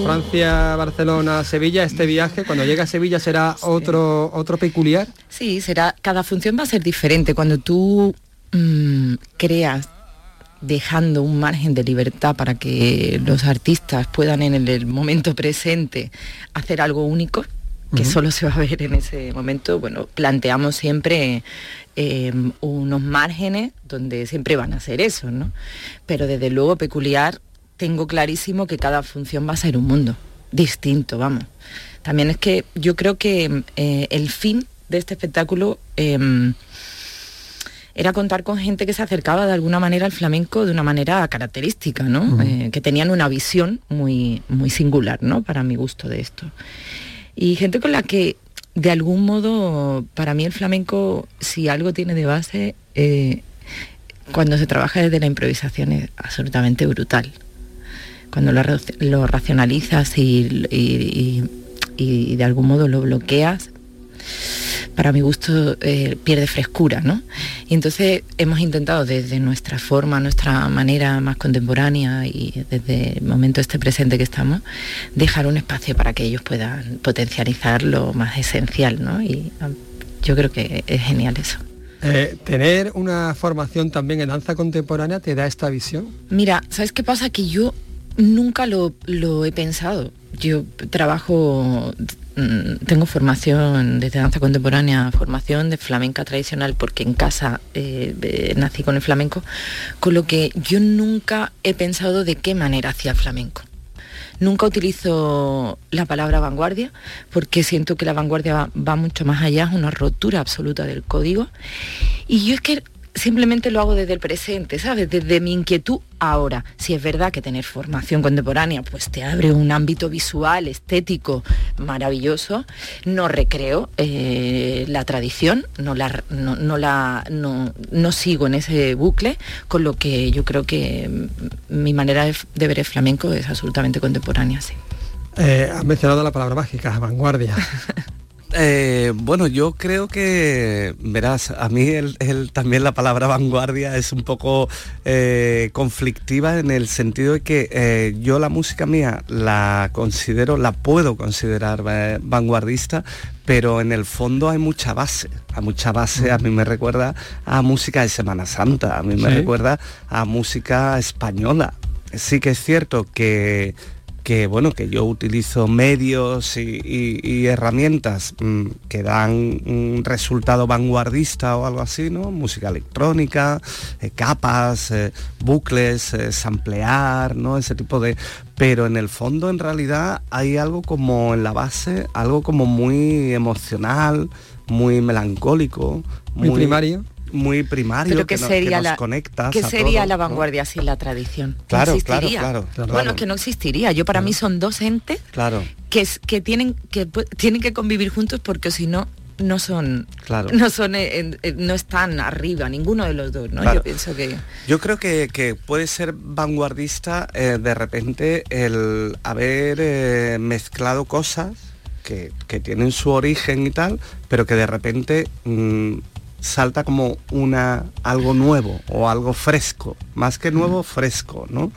Francia, Barcelona, Sevilla, este viaje, cuando llega a Sevilla será otro, otro peculiar. Sí, será, cada función va a ser diferente. Cuando tú mm, creas dejando un margen de libertad para que los artistas puedan en el momento presente hacer algo único, que solo se va a ver en ese momento, bueno, planteamos siempre eh, unos márgenes donde siempre van a ser eso, ¿no? Pero desde luego peculiar, tengo clarísimo que cada función va a ser un mundo distinto, vamos. También es que yo creo que eh, el fin de este espectáculo em, era contar con gente que se acercaba de alguna manera al flamenco de una manera característica, ¿no? Eh, que tenían una visión muy, muy singular, ¿no? Para mi gusto de esto. Y gente con la que, de algún modo, para mí el flamenco, si algo tiene de base, eh, cuando se trabaja desde la improvisación es absolutamente brutal. Cuando lo, racionalizas y, y de algún modo lo bloqueas, para mi gusto eh, pierde frescura, ¿no? Y entonces hemos intentado desde nuestra forma, nuestra manera más contemporánea y desde el momento este presente que estamos, dejar un espacio para que ellos puedan potencializar lo más esencial, ¿no? Y ah, yo creo que es genial eso. Eh, ¿Tener una formación también en danza contemporánea te da esta visión? Mira, ¿sabes qué pasa? Que yo nunca lo, lo he pensado. Yo trabajo tengo formación desde danza contemporánea, formación de flamenca tradicional, porque en casa eh, nací con el flamenco, con lo que yo nunca he pensado de qué manera hacía flamenco. Nunca utilizo la palabra vanguardia porque siento que la vanguardia va, va, mucho más allá, es una rotura absoluta del código. Y yo es que simplemente lo hago desde el presente, ¿sabes? Desde mi inquietud ahora. Si es verdad que tener formación contemporánea pues te abre un ámbito visual, estético maravilloso, no recreo eh, la tradición, no, la, no, la, no, sigo en ese bucle, con lo que yo creo que mi manera de, ver el flamenco es absolutamente contemporánea, sí. Eh, has mencionado la palabra mágica, vanguardia. Eh, bueno, yo creo que, verás, a mí también la palabra vanguardia es un poco eh, conflictiva en el sentido de que eh, yo la música mía la considero, la puedo considerar vanguardista, pero en el fondo hay mucha base, hay mucha base, a mí me recuerda a música de Semana Santa, a mí me recuerda a música española. Sí que es cierto que que bueno que yo utilizo medios y, herramientas mm, que dan un resultado vanguardista o algo así no música electrónica eh, capas eh, bucles eh, samplear no ese tipo de pero en el fondo en realidad hay algo como en la base algo como muy emocional muy melancólico, muy, primario muy primario Pero que, sería nos la, conecta ¿Qué sería la vanguardia sin la tradición? Claro, claro, claro, Bueno, es que no existiría. Yo para mí son dos entes claro. que, que, tienen, que tienen que convivir juntos porque si no no son claro. no son eh, no están arriba ninguno de los dos no yo pienso que yo creo que, puede ser vanguardista eh, de repente el haber eh, mezclado cosas que, tienen su origen y tal pero que de repente mm, salta como una algo nuevo o algo fresco más que nuevo fresco no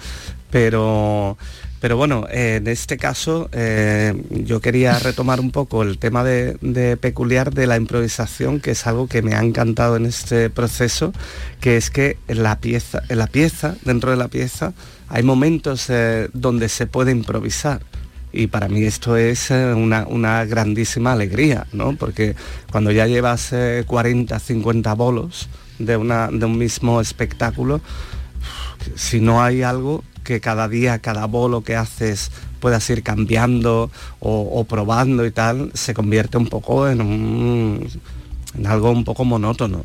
pero pero bueno, en este caso eh, yo quería retomar un poco el tema de, peculiar de la improvisación, que es algo que me ha encantado en este proceso, que es que en la pieza, en la pieza, dentro de la pieza, hay momentos eh, donde se puede improvisar. Y para mí esto es eh, una, grandísima alegría, ¿no? Porque cuando ya llevas 40, 50 bolos de, una, de un mismo espectáculo, si no hay algo que cada día, cada bolo que haces puedas ir cambiando o, probando y tal, se convierte un poco en, en algo un poco monótono.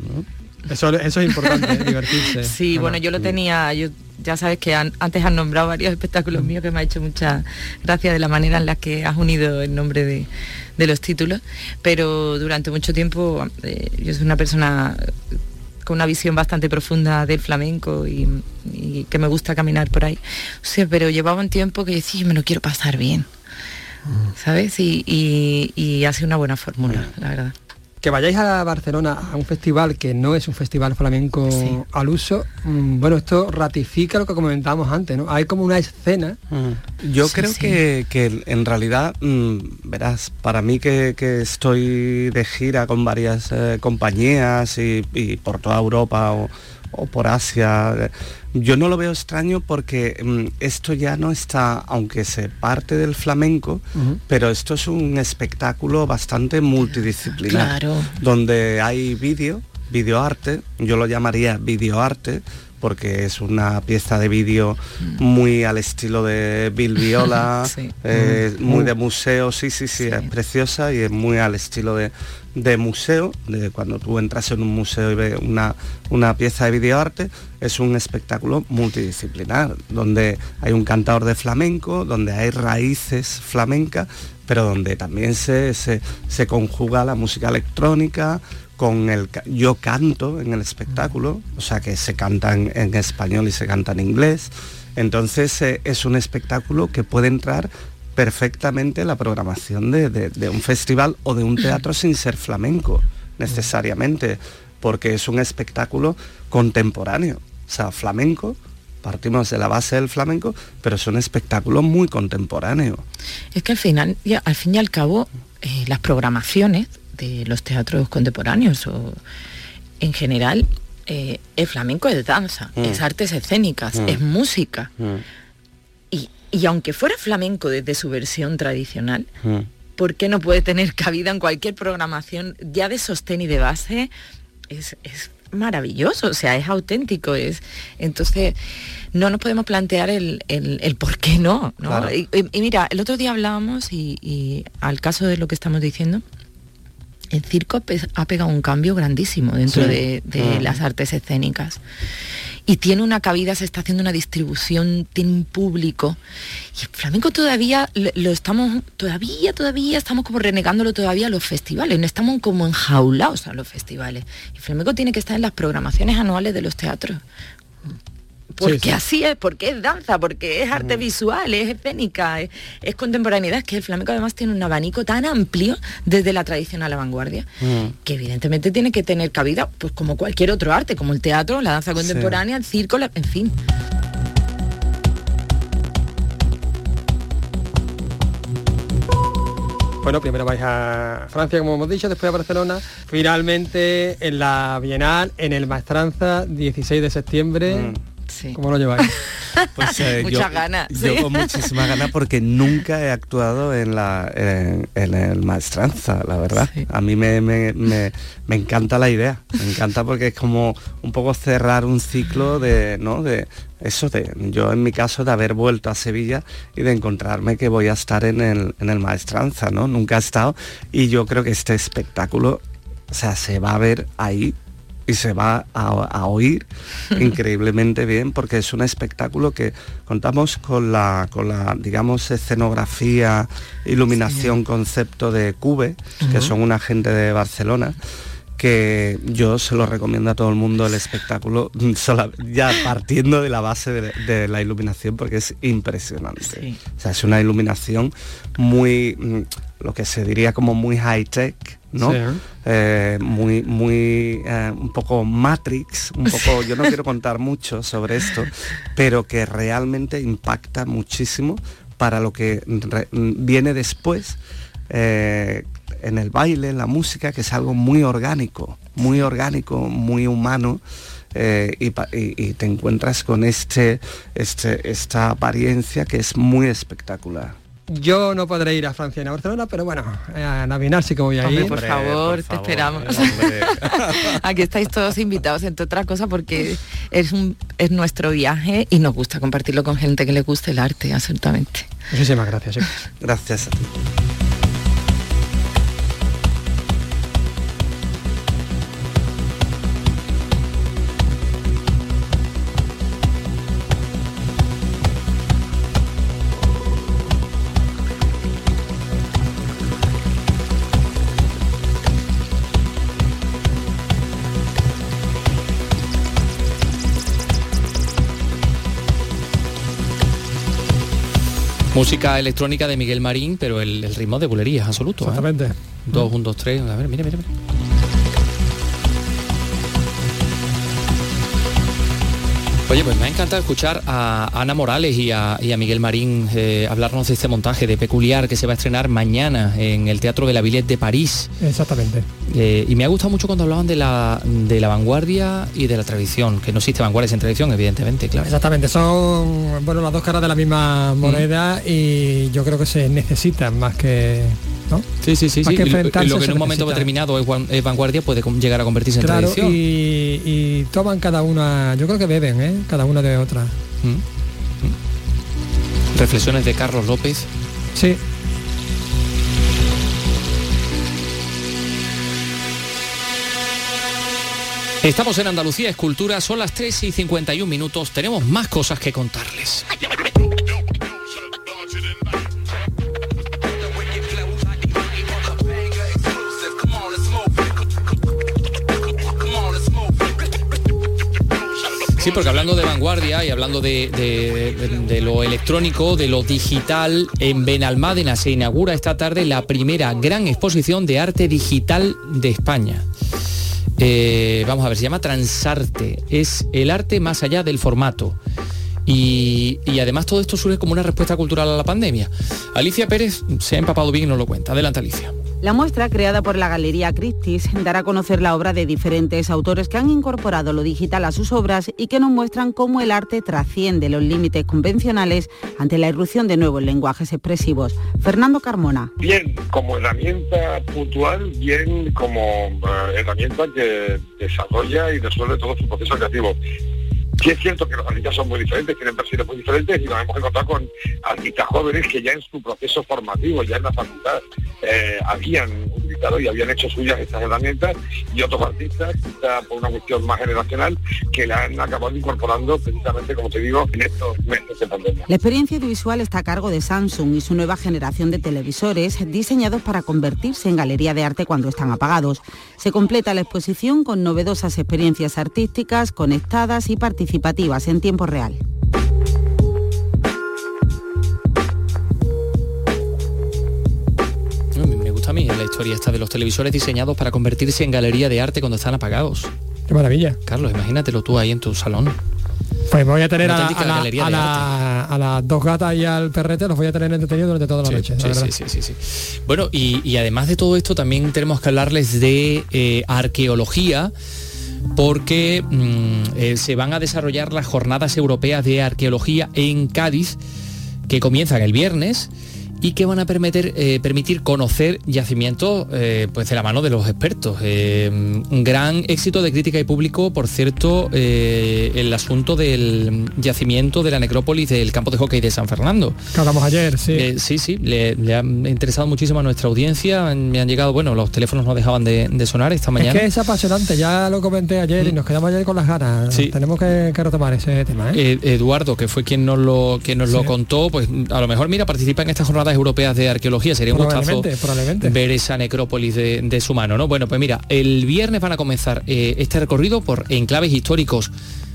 Eso, eso, es importante, ¿eh? divertirse. Sí, bueno, yo lo tenía, yo ya sabes que antes has nombrado varios espectáculos míos que me ha hecho mucha gracia de la manera en la que has unido el nombre de, de los títulos, pero durante mucho tiempo eh, yo soy una persona con una visión bastante profunda del flamenco y, que me gusta caminar por ahí. O sea, pero llevaba un tiempo que decía, me lo quiero pasar bien, ¿sabes? Y, y, y ha sido una buena fórmula, la verdad que vayáis a Barcelona a un festival que no es un festival flamenco al uso, mm, bueno, esto ratifica lo que comentábamos antes, ¿no? Hay como una escena. Mm. Yo creo Que, en realidad, mm, verás, para mí que, estoy de gira con varias eh, compañías y, por toda Europa o, o por Asia, yo no lo veo extraño porque mm, esto ya no está, aunque se parte del flamenco, pero esto es un espectáculo bastante multidisciplinar, donde hay vídeo, videoarte, yo lo llamaría videoarte, porque es una pieza de vídeo mm. muy al estilo de Bill Viola, eh, muy de museo, sí, sí, sí, es preciosa y es muy al estilo de, de museo, de cuando tú entras en un museo y ves una, una pieza de videoarte, es un espectáculo multidisciplinar, donde hay un cantador de flamenco, donde hay raíces flamencas, pero donde también se, se, se conjuga la música electrónica, con el yo canto en el espectáculo, o sea que se canta en, español y se canta en inglés. Entonces eh, es un espectáculo que puede entrar perfectamente en la programación de, un festival o de un teatro sin ser flamenco necesariamente, porque es un espectáculo contemporáneo, o sea, flamenco, partimos de la base del flamenco, pero es un espectáculo muy contemporáneo. Es que al final, al fin y al cabo, eh, las programaciones de los teatros contemporáneos o en general eh, el flamenco es danza, mm. es artes escénicas, mm. es música. Mm. Y, y, aunque fuera flamenco desde su versión tradicional, ¿por qué no puede tener cabida en cualquier programación ya de sostén y de base? Es, maravilloso, o sea, es auténtico. Es, entonces, no nos podemos plantear el, por qué no. Y, mira, el otro día hablábamos y, y al caso de lo que estamos diciendo, el circo ha pegado un cambio grandísimo dentro de, mm. las artes escénicas. Y tiene una cabida, se está haciendo una distribución, tiene un público. Y el flamenco todavía lo estamos, todavía, todavía estamos como renegándolo todavía a los festivales. No estamos como enjaulados a los festivales. El flamenco tiene que estar en las programaciones anuales de los teatros porque así es, porque es danza, porque es arte mm. visual, es escénica, es, contemporaneidad, es que el flamenco además tiene un abanico tan amplio desde la tradición a la vanguardia, mm. que evidentemente tiene que tener cabida, pues como cualquier otro arte, como el teatro, la danza contemporánea, el circo, en fin. Bueno, primero vais a Francia, como hemos dicho, después a Barcelona. Finalmente en la Bienal, en el Maestranza, 16 de septiembre. Mm. ¿Cómo lo lleváis? Pues, eh, Muchas ganas. Yo con muchísimas ganas porque nunca he actuado en, la, en, el maestranza, la verdad. A mí me, encanta la idea. Me encanta porque es como un poco cerrar un ciclo de, ¿no? De eso de, yo en mi caso de haber vuelto a Sevilla y de encontrarme que voy a estar en el, en el maestranza, ¿no? Nunca he estado y yo creo que este espectáculo o sea, se va a ver ahí y se va a, oír increíblemente bien porque es un espectáculo que contamos con la, con la digamos, escenografía, iluminación, concepto de Cube, que son una gente de Barcelona que yo se lo recomiendo a todo el mundo el espectáculo, ya partiendo de la base de, la iluminación, porque es impresionante. O sea, es una iluminación muy, mm, lo que se diría como muy high-tech, ¿no? Eh, muy, muy, eh, un poco Matrix, un poco, yo no quiero contar mucho sobre esto, pero que realmente impacta muchísimo para lo que viene después, eh, en el baile, en la música, que es algo muy orgánico, muy orgánico, muy humano. Eh, y, te encuentras con este, este, esta apariencia que es muy espectacular. Yo no podré ir a Francia ni a Barcelona, pero bueno, a Navinar sí que voy a ir. Por favor, te esperamos. Aquí estáis todos invitados, entre otras cosas, porque es, un, es nuestro viaje y nos gusta compartirlo con gente que le guste el arte, absolutamente. Muchísimas gracias. Gracias a ti. Música electrónica de Miguel Marín, pero el, ritmo de bulería absoluto. ¿eh? Exactamente. Dos, un, dos, tres. A ver, mire, mire, mire. Oye, pues me ha encantado escuchar a Ana Morales y a, Miguel Marín eh, hablarnos de este montaje de Peculiar que se va a estrenar mañana en el Teatro de la Villette de París. Exactamente. Eh, y me ha gustado mucho cuando hablaban de la, de la vanguardia y de la tradición, que no existe vanguardia sin tradición, evidentemente, claro. Exactamente, son bueno las dos caras de la misma mm. moneda y yo creo que se necesitan más que Sí, sí, sí. sí. lo que en un momento determinado es, vanguardia puede llegar a convertirse en tradición. Y, y toman cada una, yo creo que beben, ¿eh? cada una de otra. Mm. Mm. Reflexiones de Carlos López. Sí. Estamos en Andalucía Escultura, son las 3 y 51 minutos, tenemos más cosas que contarles. Sí, porque hablando de vanguardia y hablando de, lo electrónico, de lo digital, en Benalmádena se inaugura esta tarde la primera gran exposición de arte digital de España. Eh, vamos a ver, se llama Transarte. Es el arte más allá del formato. Y, y, además todo esto surge como una respuesta cultural a la pandemia. Alicia Pérez se ha empapado bien y nos lo cuenta. Adelante, Alicia. La muestra, creada por la Galería Christie's, dará a conocer la obra de diferentes autores que han incorporado lo digital a sus obras y que nos muestran cómo el arte trasciende los límites convencionales ante la irrupción de nuevos lenguajes expresivos. Fernando Carmona. Bien como herramienta puntual, bien como eh, herramienta que desarrolla y resuelve todo su proceso creativo. Sí es cierto que los artistas son muy diferentes, tienen perfiles muy diferentes y nos hemos encontrado con artistas jóvenes que ya en su proceso formativo, ya en la facultad, eh, habían y habían hecho suyas estas herramientas y otros artistas, quizá por una cuestión más generacional, que la han acabado incorporando precisamente, como te digo, en estos meses de pandemia. La experiencia audiovisual está a cargo de Samsung y su nueva generación de televisores diseñados para convertirse en galería de arte cuando están apagados. Se completa la exposición con novedosas experiencias artísticas conectadas y participativas en tiempo real. Historia esta de los televisores diseñados para convertirse en galería de arte cuando están apagados. Qué maravilla. Carlos, imagínatelo tú ahí en tu salón. Pues voy a tener a, las dos gatas y al perrete, los voy a tener entretenidos durante toda la noche. Sí, sí, sí, sí, Bueno, y, además de todo esto, también tenemos que hablarles de eh, arqueología porque mm, eh, se van a desarrollar las jornadas europeas de arqueología en Cádiz, que comienzan el viernes y que van a permitir, eh, permitir conocer yacimientos eh, pues de la mano de los expertos. Eh, un gran éxito de crítica y público, por cierto, el asunto del yacimiento de la necrópolis del campo de hockey de San Fernando. Que hablamos ayer, sí. sí, sí, le, ha interesado muchísimo a nuestra audiencia. Me han llegado, bueno, los teléfonos no dejaban de, sonar esta mañana. Es que es apasionante, ya lo comenté ayer y mm. nos quedamos ayer con las ganas. Tenemos que, retomar ese tema. Eduardo, que fue quien nos lo, quien nos lo contó, pues a lo mejor, mira, participa en esta jornada europeas de arqueología. Sería un gustazo ver esa necrópolis de, su mano, ¿no? Bueno, pues mira, el viernes van a comenzar eh, este recorrido por enclaves históricos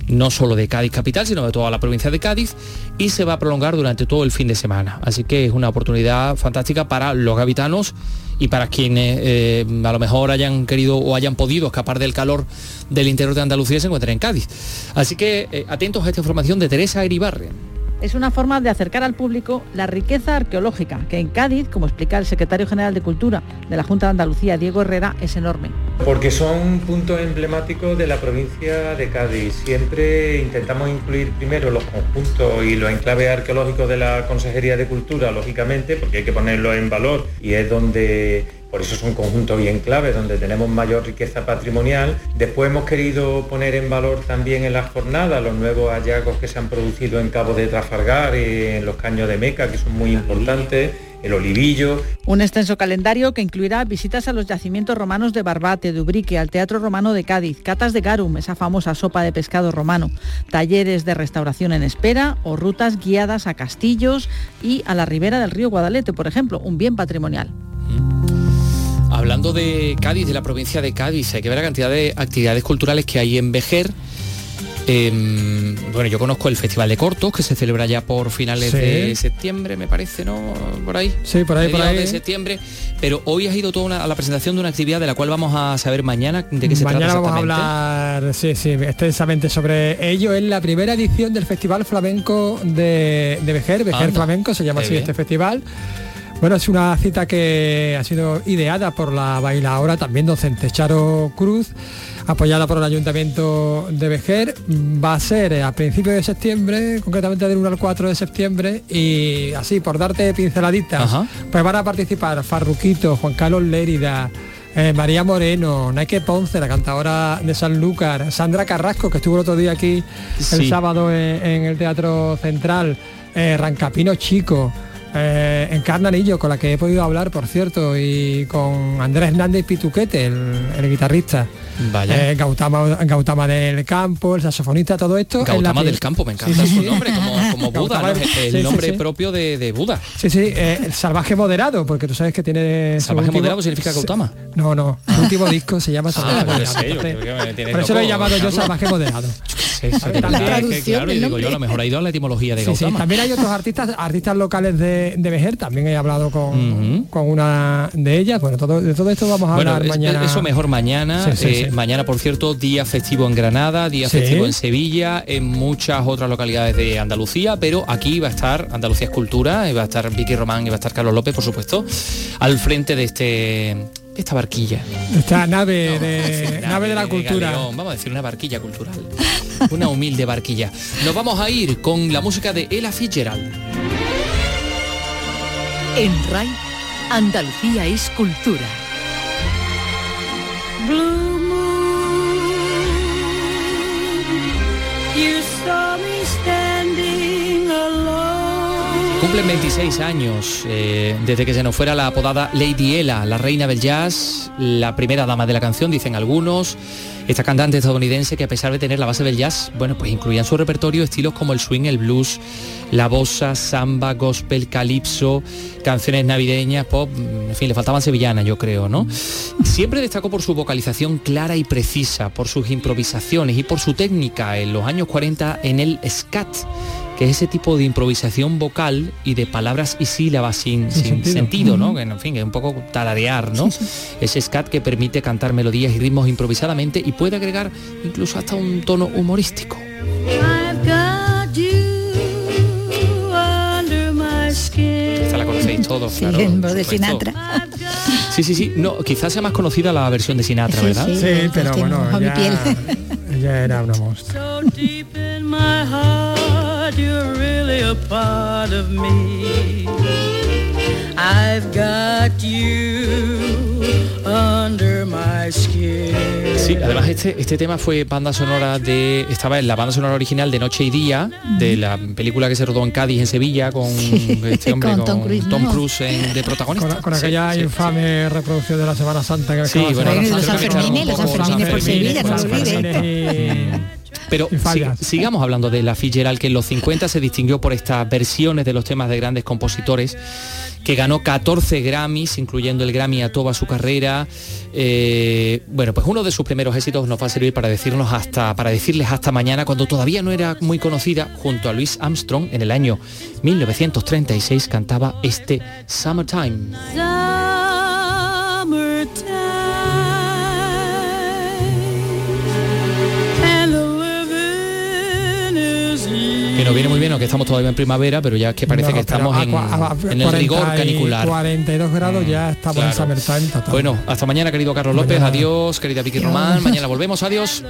no solo de Cádiz capital, sino de toda la provincia de Cádiz, y se va a prolongar durante todo el fin de semana. Así que es una oportunidad fantástica para los gavitanos y para quienes eh, a lo mejor hayan querido o hayan podido escapar del calor del interior de Andalucía y se encuentren en Cádiz. Así que eh, atentos a esta información de Teresa Iribarren es una forma de acercar al público la riqueza arqueológica, que en Cádiz, como explica el secretario general de Cultura de la Junta de Andalucía, Diego Herrera, es enorme. Porque son puntos emblemáticos de la provincia de Cádiz. Siempre intentamos incluir primero los conjuntos y los enclaves arqueológicos de la Consejería de Cultura, lógicamente, porque hay que ponerlos en valor y es donde por eso son conjuntos y enclaves donde tenemos mayor riqueza patrimonial. Después hemos querido poner en valor también en la jornada los nuevos hallazgos que se han producido en Cabo de Trafalgar y en los caños de Meca, que son muy importantes el olivillo. Un extenso calendario que incluirá visitas a los yacimientos romanos de Barbate, de Ubrique, al Teatro Romano de Cádiz, catas de garum, esa famosa sopa de pescado romano, talleres de restauración en espera o rutas guiadas a castillos y a la ribera del río Guadalete, por ejemplo, un bien patrimonial. Hablando de Cádiz, de la provincia de Cádiz, hay que ver la cantidad de actividades culturales que hay en Vejer. Em, bueno, yo conozco el Festival de Cortos, que se celebra ya por finales de septiembre, me parece, ¿no? Por ahí. Sí, por ahí, por ahí. de septiembre. Pero hoy has ido toda a la presentación de una actividad de la cual vamos a saber mañana de qué se trata Mañana vamos a hablar, sí, sí, extensamente sobre ello. Es la primera edición del Festival Flamenco de, de Vejer, Vejer Flamenco, se llama así este festival. Bueno, es una cita que ha sido ideada por la bailadora, también docente Charo Cruz, apoyada por el Ayuntamiento de Vejer. Va a ser a principios de septiembre, concretamente del 1 al 4 de septiembre, y así, por darte pinceladitas, pues van a participar Farruquito, Juan Carlos Lérida, eh, María Moreno, Nike Ponce, la cantadora de Sanlúcar, Sandra Carrasco, que estuvo el otro día aquí el sábado en, el Teatro Central, eh, Rancapino Chico, eh, en Carnanillo, con la que he podido hablar, por cierto, y con Andrés Hernández Pituquete, el, guitarrista. Vaya. Eh, Gautama, del Campo, el saxofonista, todo esto. Gautama del Campo, me encanta su nombre, como, Buda, el, nombre propio de, Buda. Sí, sí, eh, el salvaje moderado, porque tú sabes que tiene... ¿Salvaje moderado significa Gautama? No, no, último disco se llama Salvaje ah, moderado. por eso lo he llamado yo salvaje moderado. claro, y digo yo, a lo mejor ha ido a la etimología de Gautama. también hay otros artistas, artistas locales de, de Vejer, también he hablado con, con una de ellas. Bueno, todo, de todo esto vamos a hablar mañana. Eso mejor mañana. Eh, mañana, por cierto, día festivo en Granada, día festivo en Sevilla, en muchas otras localidades de Andalucía, pero aquí va a estar Andalucía Escultura, y va a estar Vicky Román y va a estar Carlos López, por supuesto, al frente de este esta barquilla. Esta nave de nave, de la cultura. vamos a decir una barquilla cultural. una humilde barquilla. Nos vamos a ir con la música de Ella Fitzgerald. En RAI, Andalucía es cultura. Cumplen 26 años eh, desde que se nos fuera la apodada Lady Ella, la reina del jazz, la primera dama de la canción, dicen algunos. Esta cantante estadounidense que a pesar de tener la base del jazz, bueno, pues incluía en su repertorio estilos como el swing, el blues, la bossa, samba, gospel, calipso, canciones navideñas, pop, en fin, le faltaban sevillanas, yo creo, ¿no? Siempre destacó por su vocalización clara y precisa, por sus improvisaciones y por su técnica en los años 40 en el scat que es ese tipo de improvisación vocal y de palabras y sílabas sin, sentido, ¿no? Que en fin, es un poco talarear, ¿no? Ese scat que permite cantar melodías y ritmos improvisadamente y puede agregar incluso hasta un tono humorístico. Esta la conocéis todos, claro. de Sinatra. Sí, sí, sí. No, quizás sea más conocida la versión de Sinatra, ¿verdad? Sí, pero bueno, ya, ya era una monstruo. but you're really a part of me. I've got you under my skin. Sí, además este, este tema fue banda sonora de. estaba en la banda sonora original de Noche y Día, de la película que se rodó en Cádiz, en Sevilla, con este hombre, Con con, Tom Cruise, Tom ¿no? Cruise en- de protagonista. Con, con Sí, aquella sí, sí. infame reproducción de la Semana Santa que Sí, bueno, los. Sanfermines, los Sanfermines por Sevilla, no Pero sigamos hablando de la Fitzgerald, que en los 50 se distinguió por estas versiones de los temas de grandes compositores, que ganó 14 Grammys, incluyendo el Grammy a toda su carrera. Eh, bueno, pues uno de sus primeros éxitos nos va a servir para decirnos hasta, para decirles hasta mañana, cuando todavía no era muy conocida, junto a Louis Armstrong en el año 1936 cantaba este Summertime. Que nos viene muy bien, aunque estamos todavía en primavera, pero ya es que parece No, que estamos a en, cua- a- en el rigor 40 y canicular. 42 grados ya estamos Claro. en summertime total. Bueno, hasta mañana, querido Carlos López. Adiós, querida Vicky Román. Mañana volvemos. Adiós.